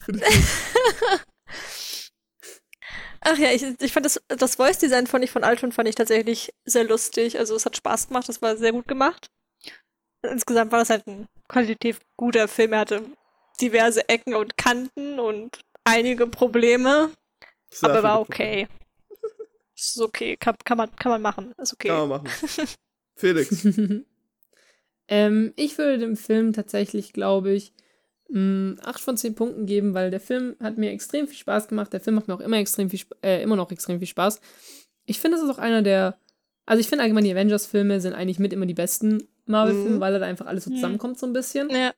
Ach ja, ich, ich fand das, das Voice-Design fand ich von Altron fand ich tatsächlich sehr lustig. Also es hat Spaß gemacht, das war sehr gut gemacht. Insgesamt war das halt ein qualitativ guter Film. Er hatte diverse Ecken und Kanten und einige Probleme, Sehr aber war okay. Ist okay, kann, kann, man, kann man machen, ist okay. Kann man machen. Felix. ähm, ich würde dem Film tatsächlich, glaube ich, mh, 8 von 10 Punkten geben, weil der Film hat mir extrem viel Spaß gemacht. Der Film macht mir auch immer extrem viel, äh, immer noch extrem viel Spaß. Ich finde, das ist auch einer der, also ich finde allgemein die Avengers-Filme sind eigentlich mit immer die besten Marvel-Filme, Mhm. weil da einfach alles so zusammenkommt so ein bisschen. Ja.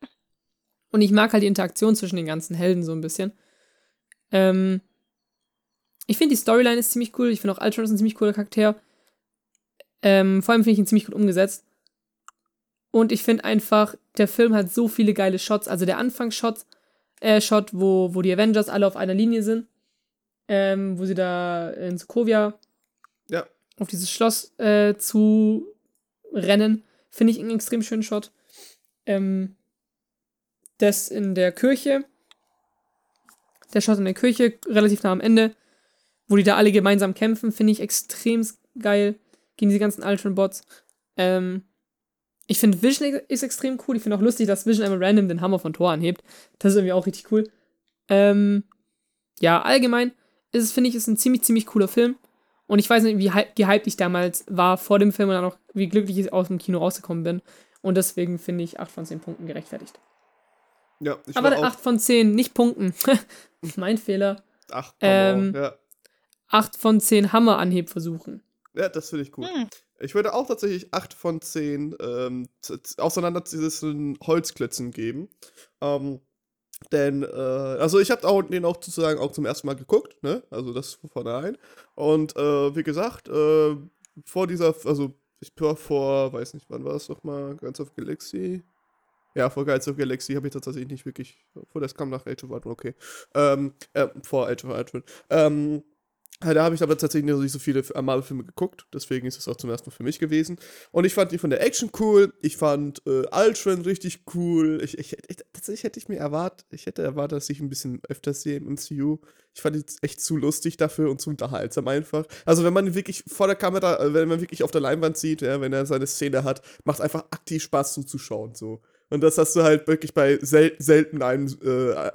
Und ich mag halt die Interaktion zwischen den ganzen Helden so ein bisschen. Ähm, ich finde die Storyline ist ziemlich cool. Ich finde auch Ultron ist ein ziemlich cooler Charakter. Ähm, vor allem finde ich ihn ziemlich gut umgesetzt. Und ich finde einfach, der Film hat so viele geile Shots. Also der Anfangsshot, äh, Shot, wo, wo die Avengers alle auf einer Linie sind. Ähm, wo sie da in Sokovia Ja. auf dieses Schloss äh, zu rennen, finde ich einen extrem schönen Shot. Ähm, das in der Kirche, der Shot in der Kirche, relativ nah am Ende, wo die da alle gemeinsam kämpfen, finde ich extrem geil gegen diese ganzen Ultron-Bots. Ähm, ich finde Vision ist extrem cool. Ich finde auch lustig, dass Vision einmal random den Hammer von Thor anhebt. Das ist irgendwie auch richtig cool. Ähm, ja, allgemein ist es, finde ich, ist ein ziemlich, ziemlich cooler Film. Und ich weiß nicht, wie hy- gehypt ich damals war vor dem Film und dann auch, wie glücklich ich aus dem Kino rausgekommen bin. Und deswegen finde ich 8 von 10 Punkten gerechtfertigt. Ja, ich Aber war auch 8 von 10, nicht Punkten. mein Fehler. Ach, Ähm, ja. 8 von 10 Hammer-Anhebversuchen. ja, das finde ich gut. Hm. Ich würde auch tatsächlich 8 von 10 ähm, auseinanderziehenden Holzklötzen geben. Ähm, denn, äh, also ich habe auch, den auch sozusagen auch zum ersten Mal geguckt, ne? Also das von vornherein. Und äh, wie gesagt, äh, vor dieser, also ich war vor, weiß nicht, wann war es nochmal, Guardians of Galaxy? Ja, vor Guardians of Galaxy habe ich tatsächlich nicht wirklich, obwohl das kam nach Age of Ultron, okay. Ähm, äh, vor Age of Ultron. Ähm, Da habe ich aber tatsächlich nicht so viele äh, Marvel-Filme geguckt, deswegen ist es auch zum ersten Mal für mich gewesen. Und ich fand die von der Action cool, ich fand äh, Ultron richtig cool. Ich, ich, ich, tatsächlich hätte ich mir erwartet, ich hätte erwartet, dass ich ein bisschen öfter sehe im MCU. Ich fand die echt zu lustig dafür und zu unterhaltsam einfach. Also wenn man wirklich vor der Kamera, äh, wenn man wirklich auf der Leinwand sieht, ja, wenn er seine Szene hat, macht es einfach aktiv Spaß zuzuschauen, so. Und das hast du halt wirklich bei sel selten einen äh,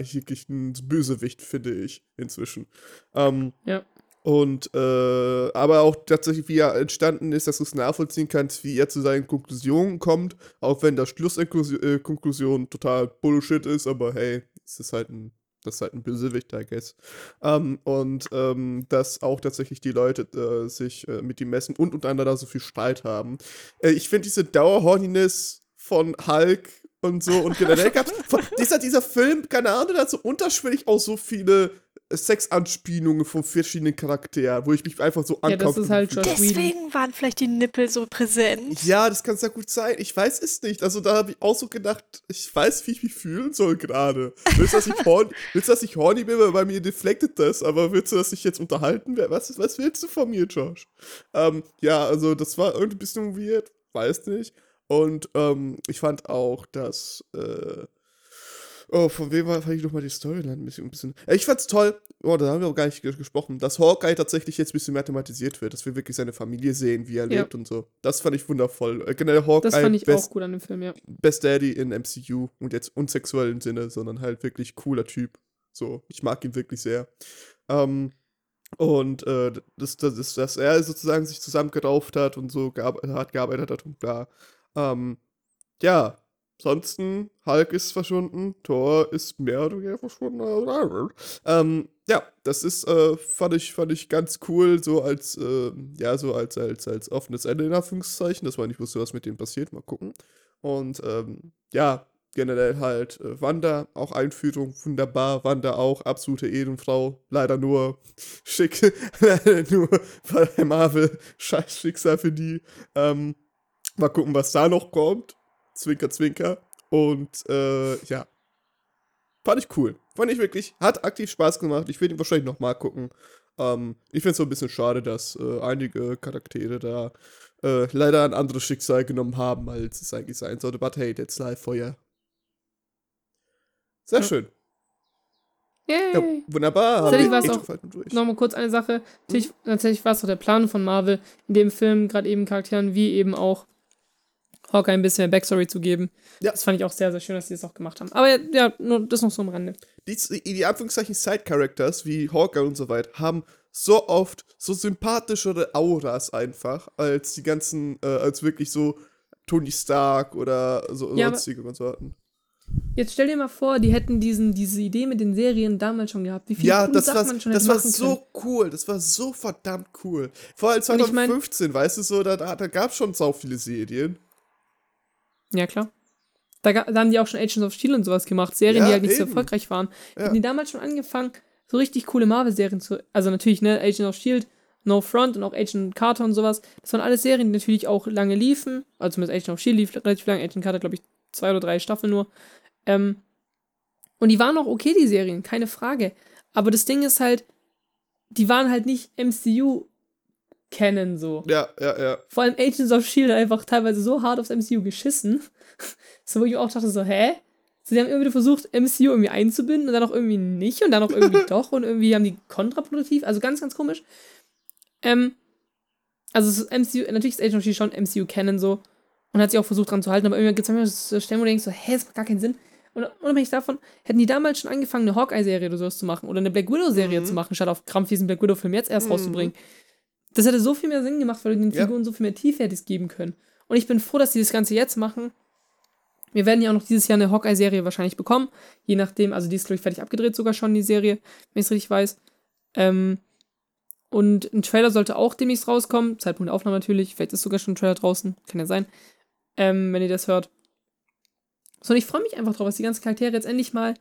Bösewicht, finde ich, inzwischen. Ähm, Ja. Und äh, aber auch tatsächlich, wie er entstanden ist, dass du es nachvollziehen kannst, wie er zu seinen Konklusionen kommt, auch wenn das Schlusskonklusion äh, total Bullshit ist, aber hey, es ist halt ein, das ist halt ein Bösewicht, I guess. Ähm, und ähm, dass auch tatsächlich die Leute äh, sich äh, mit ihm messen und untereinander so viel Streit haben. Äh, ich finde diese Dauerhorniness von Hulk und so und generell gab dieser, dieser Film, keine Ahnung, hat so unterschwellig auch so viele Sexanspielungen von verschiedenen Charakteren, wo ich mich einfach so ankaufe. Ja, das ist halt Deswegen waren vielleicht die Nippel so präsent. Ja, das kann sehr gut sein. Ich weiß es nicht. Also da habe ich auch so gedacht, ich weiß, wie ich mich fühlen soll gerade. Willst du, dass ich horny, willst du, dass ich horny bin, weil bei mir deflected das, aber willst du, dass ich jetzt unterhalten werde? Was, was willst du von mir, Josh? Ähm, ja, also das war irgendwie ein bisschen weird, weiß nicht. Und ähm, ich fand auch, dass äh, Oh, von wem war ich nochmal die Storyline ein bisschen, ein bisschen. Ich fand's toll, oh, da haben wir auch gar nicht gesprochen, dass Hawkeye tatsächlich jetzt ein bisschen mathematisiert wird, dass wir wirklich seine Familie sehen, wie er ja. lebt und so. Das fand ich wundervoll. Äh, generell Hawkeye. Das fand ich best, auch gut an dem Film, ja. Best Daddy in MCU und jetzt unsexuellen Sinne, sondern halt wirklich cooler Typ. So, ich mag ihn wirklich sehr. Ähm, und äh, das, das ist, dass er sozusagen sich zusammengerauft hat und so gear hart gearbeitet hat und bla. Ähm, ja, Ansonsten, Hulk ist verschwunden, Thor ist mehr oder weniger verschwunden. Ähm, ja, das ist, äh, fand, ich, fand ich ganz cool, so als, äh, ja, so als, als, als offenes Ende in Anführungszeichen, dass man nicht wusste, was mit dem passiert, mal gucken. Und, ähm, ja, generell halt äh, Wanda, auch Einführung, wunderbar, Wanda auch, absolute Ehrenfrau, leider nur schick, leider nur bei Marvel, scheiß Schicksal für die. Ähm, mal gucken, was da noch kommt. Zwinker, Zwinker. Und äh, ja. Fand ich cool. Fand ich wirklich. Hat aktiv Spaß gemacht. Ich würde ihn wahrscheinlich nochmal gucken. Ähm, ich finde es so ein bisschen schade, dass äh, einige Charaktere da äh, leider ein anderes Schicksal genommen haben, als es eigentlich sein sollte. But hey, that's for you. Sehr ja. schön. Yay. Ja, wunderbar. Tatsächlich war es auch, nochmal kurz eine Sache, tatsächlich, tatsächlich war es auch der Plan von Marvel, in dem Film gerade eben Charakteren wie eben auch Hawkeye ein bisschen mehr Backstory zu geben. Ja. Das fand ich auch sehr, sehr schön, dass sie das auch gemacht haben. Aber ja, nur das noch so am Rande. Die, die Anführungszeichen Side-Characters wie Hawkeye und so weiter haben so oft so sympathischere Auras einfach als die ganzen, äh, als wirklich so Tony Stark oder so ja, sonstige Konsorten. Jetzt stell dir mal vor, die hätten diesen, diese Idee mit den Serien damals schon gehabt. Wie viele ja, das war, man schon das war so können. cool. Das war so verdammt cool. Vor allem 2015, ich mein, weißt du so, da, da, da gab es schon so viele Serien. Ja, klar. Da, da, haben die auch schon Agents of Steel und sowas gemacht, Serien, ja, die halt nicht eben. so erfolgreich waren. Ja. Hätten die damals schon angefangen, so richtig coole Marvel-Serien zu. Also natürlich, ne, Agents of Shield, No Front und auch Agent Carter und sowas. Das waren alles Serien, die natürlich auch lange liefen. Also zumindest Agent of Shield lief relativ lange, Agent Carter, glaube ich, zwei oder drei Staffeln nur. Ähm, und die waren auch okay, die Serien, keine Frage. Aber das Ding ist halt, die waren halt nicht MCU kennen, so. Ja, ja, ja. Vor allem Agents of Shield einfach teilweise so hart aufs MCU geschissen. so, wo ich auch dachte, so, hä? So, die haben irgendwie versucht, MCU irgendwie einzubinden und dann auch irgendwie nicht und dann auch irgendwie doch und irgendwie haben die kontraproduktiv, also ganz, ganz komisch. Ähm, also MCU, natürlich ist Agent of Shield schon MCU kennen so und hat sich auch versucht dran zu halten, aber irgendwie gibt es manchmal so Stellen, wo du denkst, so, hä, das macht gar keinen Sinn. Und unabhängig davon, hätten die damals schon angefangen, eine Hawkeye-Serie oder sowas zu machen oder eine Black Widow-Serie mhm. zu machen, statt auf Krampf diesen Black Widow-Film jetzt erst mhm. rauszubringen, das hätte so viel mehr Sinn gemacht, weil du den ja. Figuren so viel mehr Tiefe hättest geben können. Und ich bin froh, dass sie das Ganze jetzt machen. Wir werden ja auch noch dieses Jahr eine Hawkeye-Serie wahrscheinlich bekommen. Je nachdem, also die ist, glaube ich, fertig abgedreht sogar schon, die Serie, wenn ich es richtig weiß. Ähm, und ein Trailer sollte auch demnächst rauskommen. Zeitpunkt der Aufnahme natürlich. Vielleicht ist sogar schon ein Trailer draußen. Kann ja sein. Ähm, wenn ihr das hört. So, und ich freue mich einfach drauf, dass die ganzen Charaktere jetzt endlich mal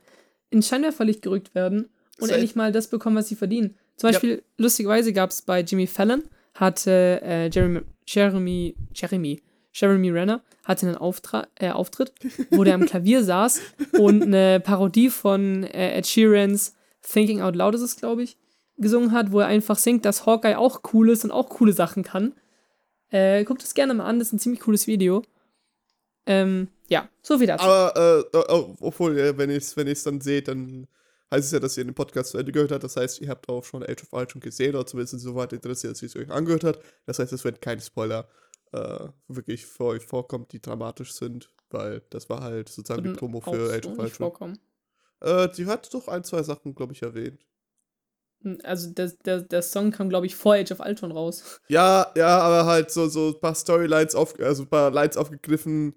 ins Scheinwerferlicht gerückt werden und Sei endlich mal das bekommen, was sie verdienen. Zum Beispiel, ja. lustigerweise gab es bei Jimmy Fallon, hatte äh, Jeremy, Jeremy, Jeremy, Jeremy Renner hatte einen Auftra äh, Auftritt, wo der am Klavier saß und eine Parodie von äh, Ed Sheerans Thinking Out Loud ist es, glaube ich, gesungen hat, wo er einfach singt, dass Hawkeye auch cool ist und auch coole Sachen kann. Äh, guckt es gerne mal an, das ist ein ziemlich cooles Video. Ähm, ja, so viel dazu. Aber, äh, oh, obwohl, wenn ihr es wenn dann seht, dann heißt es ja, dass ihr den Podcast zu Ende gehört habt. Das heißt, ihr habt auch schon Age of Ultron gesehen oder zumindest so weit interessiert, dass ihr es euch angehört habt. Das heißt, es werden keine Spoiler äh, wirklich für euch vorkommen, die dramatisch sind, weil das war halt sozusagen die Promo für Age of Ultron. Äh, die hat doch ein, zwei Sachen, glaube ich, erwähnt. Hm, also der, der, der Song kam, glaube ich, vor Age of Ultron raus. Ja, ja, aber halt so, so ein paar Storylines auf, also ein paar Lines aufgegriffen,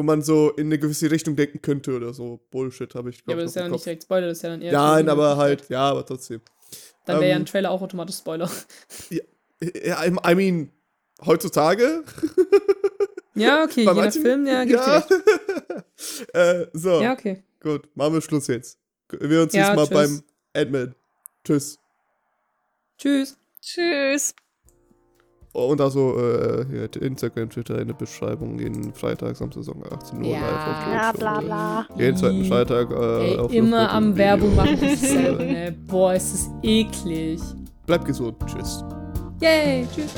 wo man so in eine gewisse Richtung denken könnte oder so. Bullshit habe ich, glaube ich. Ja, aber das ist ja nicht direkt Spoiler, das ist ja dann eher. Nein, aber halt, ja, aber trotzdem. Dann wäre ähm, ja ein Trailer auch automatisch Spoiler. Ja, ja I mean, heutzutage. Ja, okay, je nach Film, ja, gibt ja. äh, so. Ja, okay. Gut, machen wir Schluss jetzt. Wir uns ja, jetzt mal tschüss. beim Admin. Tschüss. Tschüss. Tschüss. Und also äh, hier, Instagram, Twitter in der Beschreibung jeden Freitag, Samstag, Sonntag 18 Uhr ja, live auf Twitch. Bla bla. Jeden zweiten Freitag äh, Ey, auf Immer am Werbung machen dasselbe, ne? Boah, ist das eklig. Bleib gesund. Tschüss. Yay, tschüss.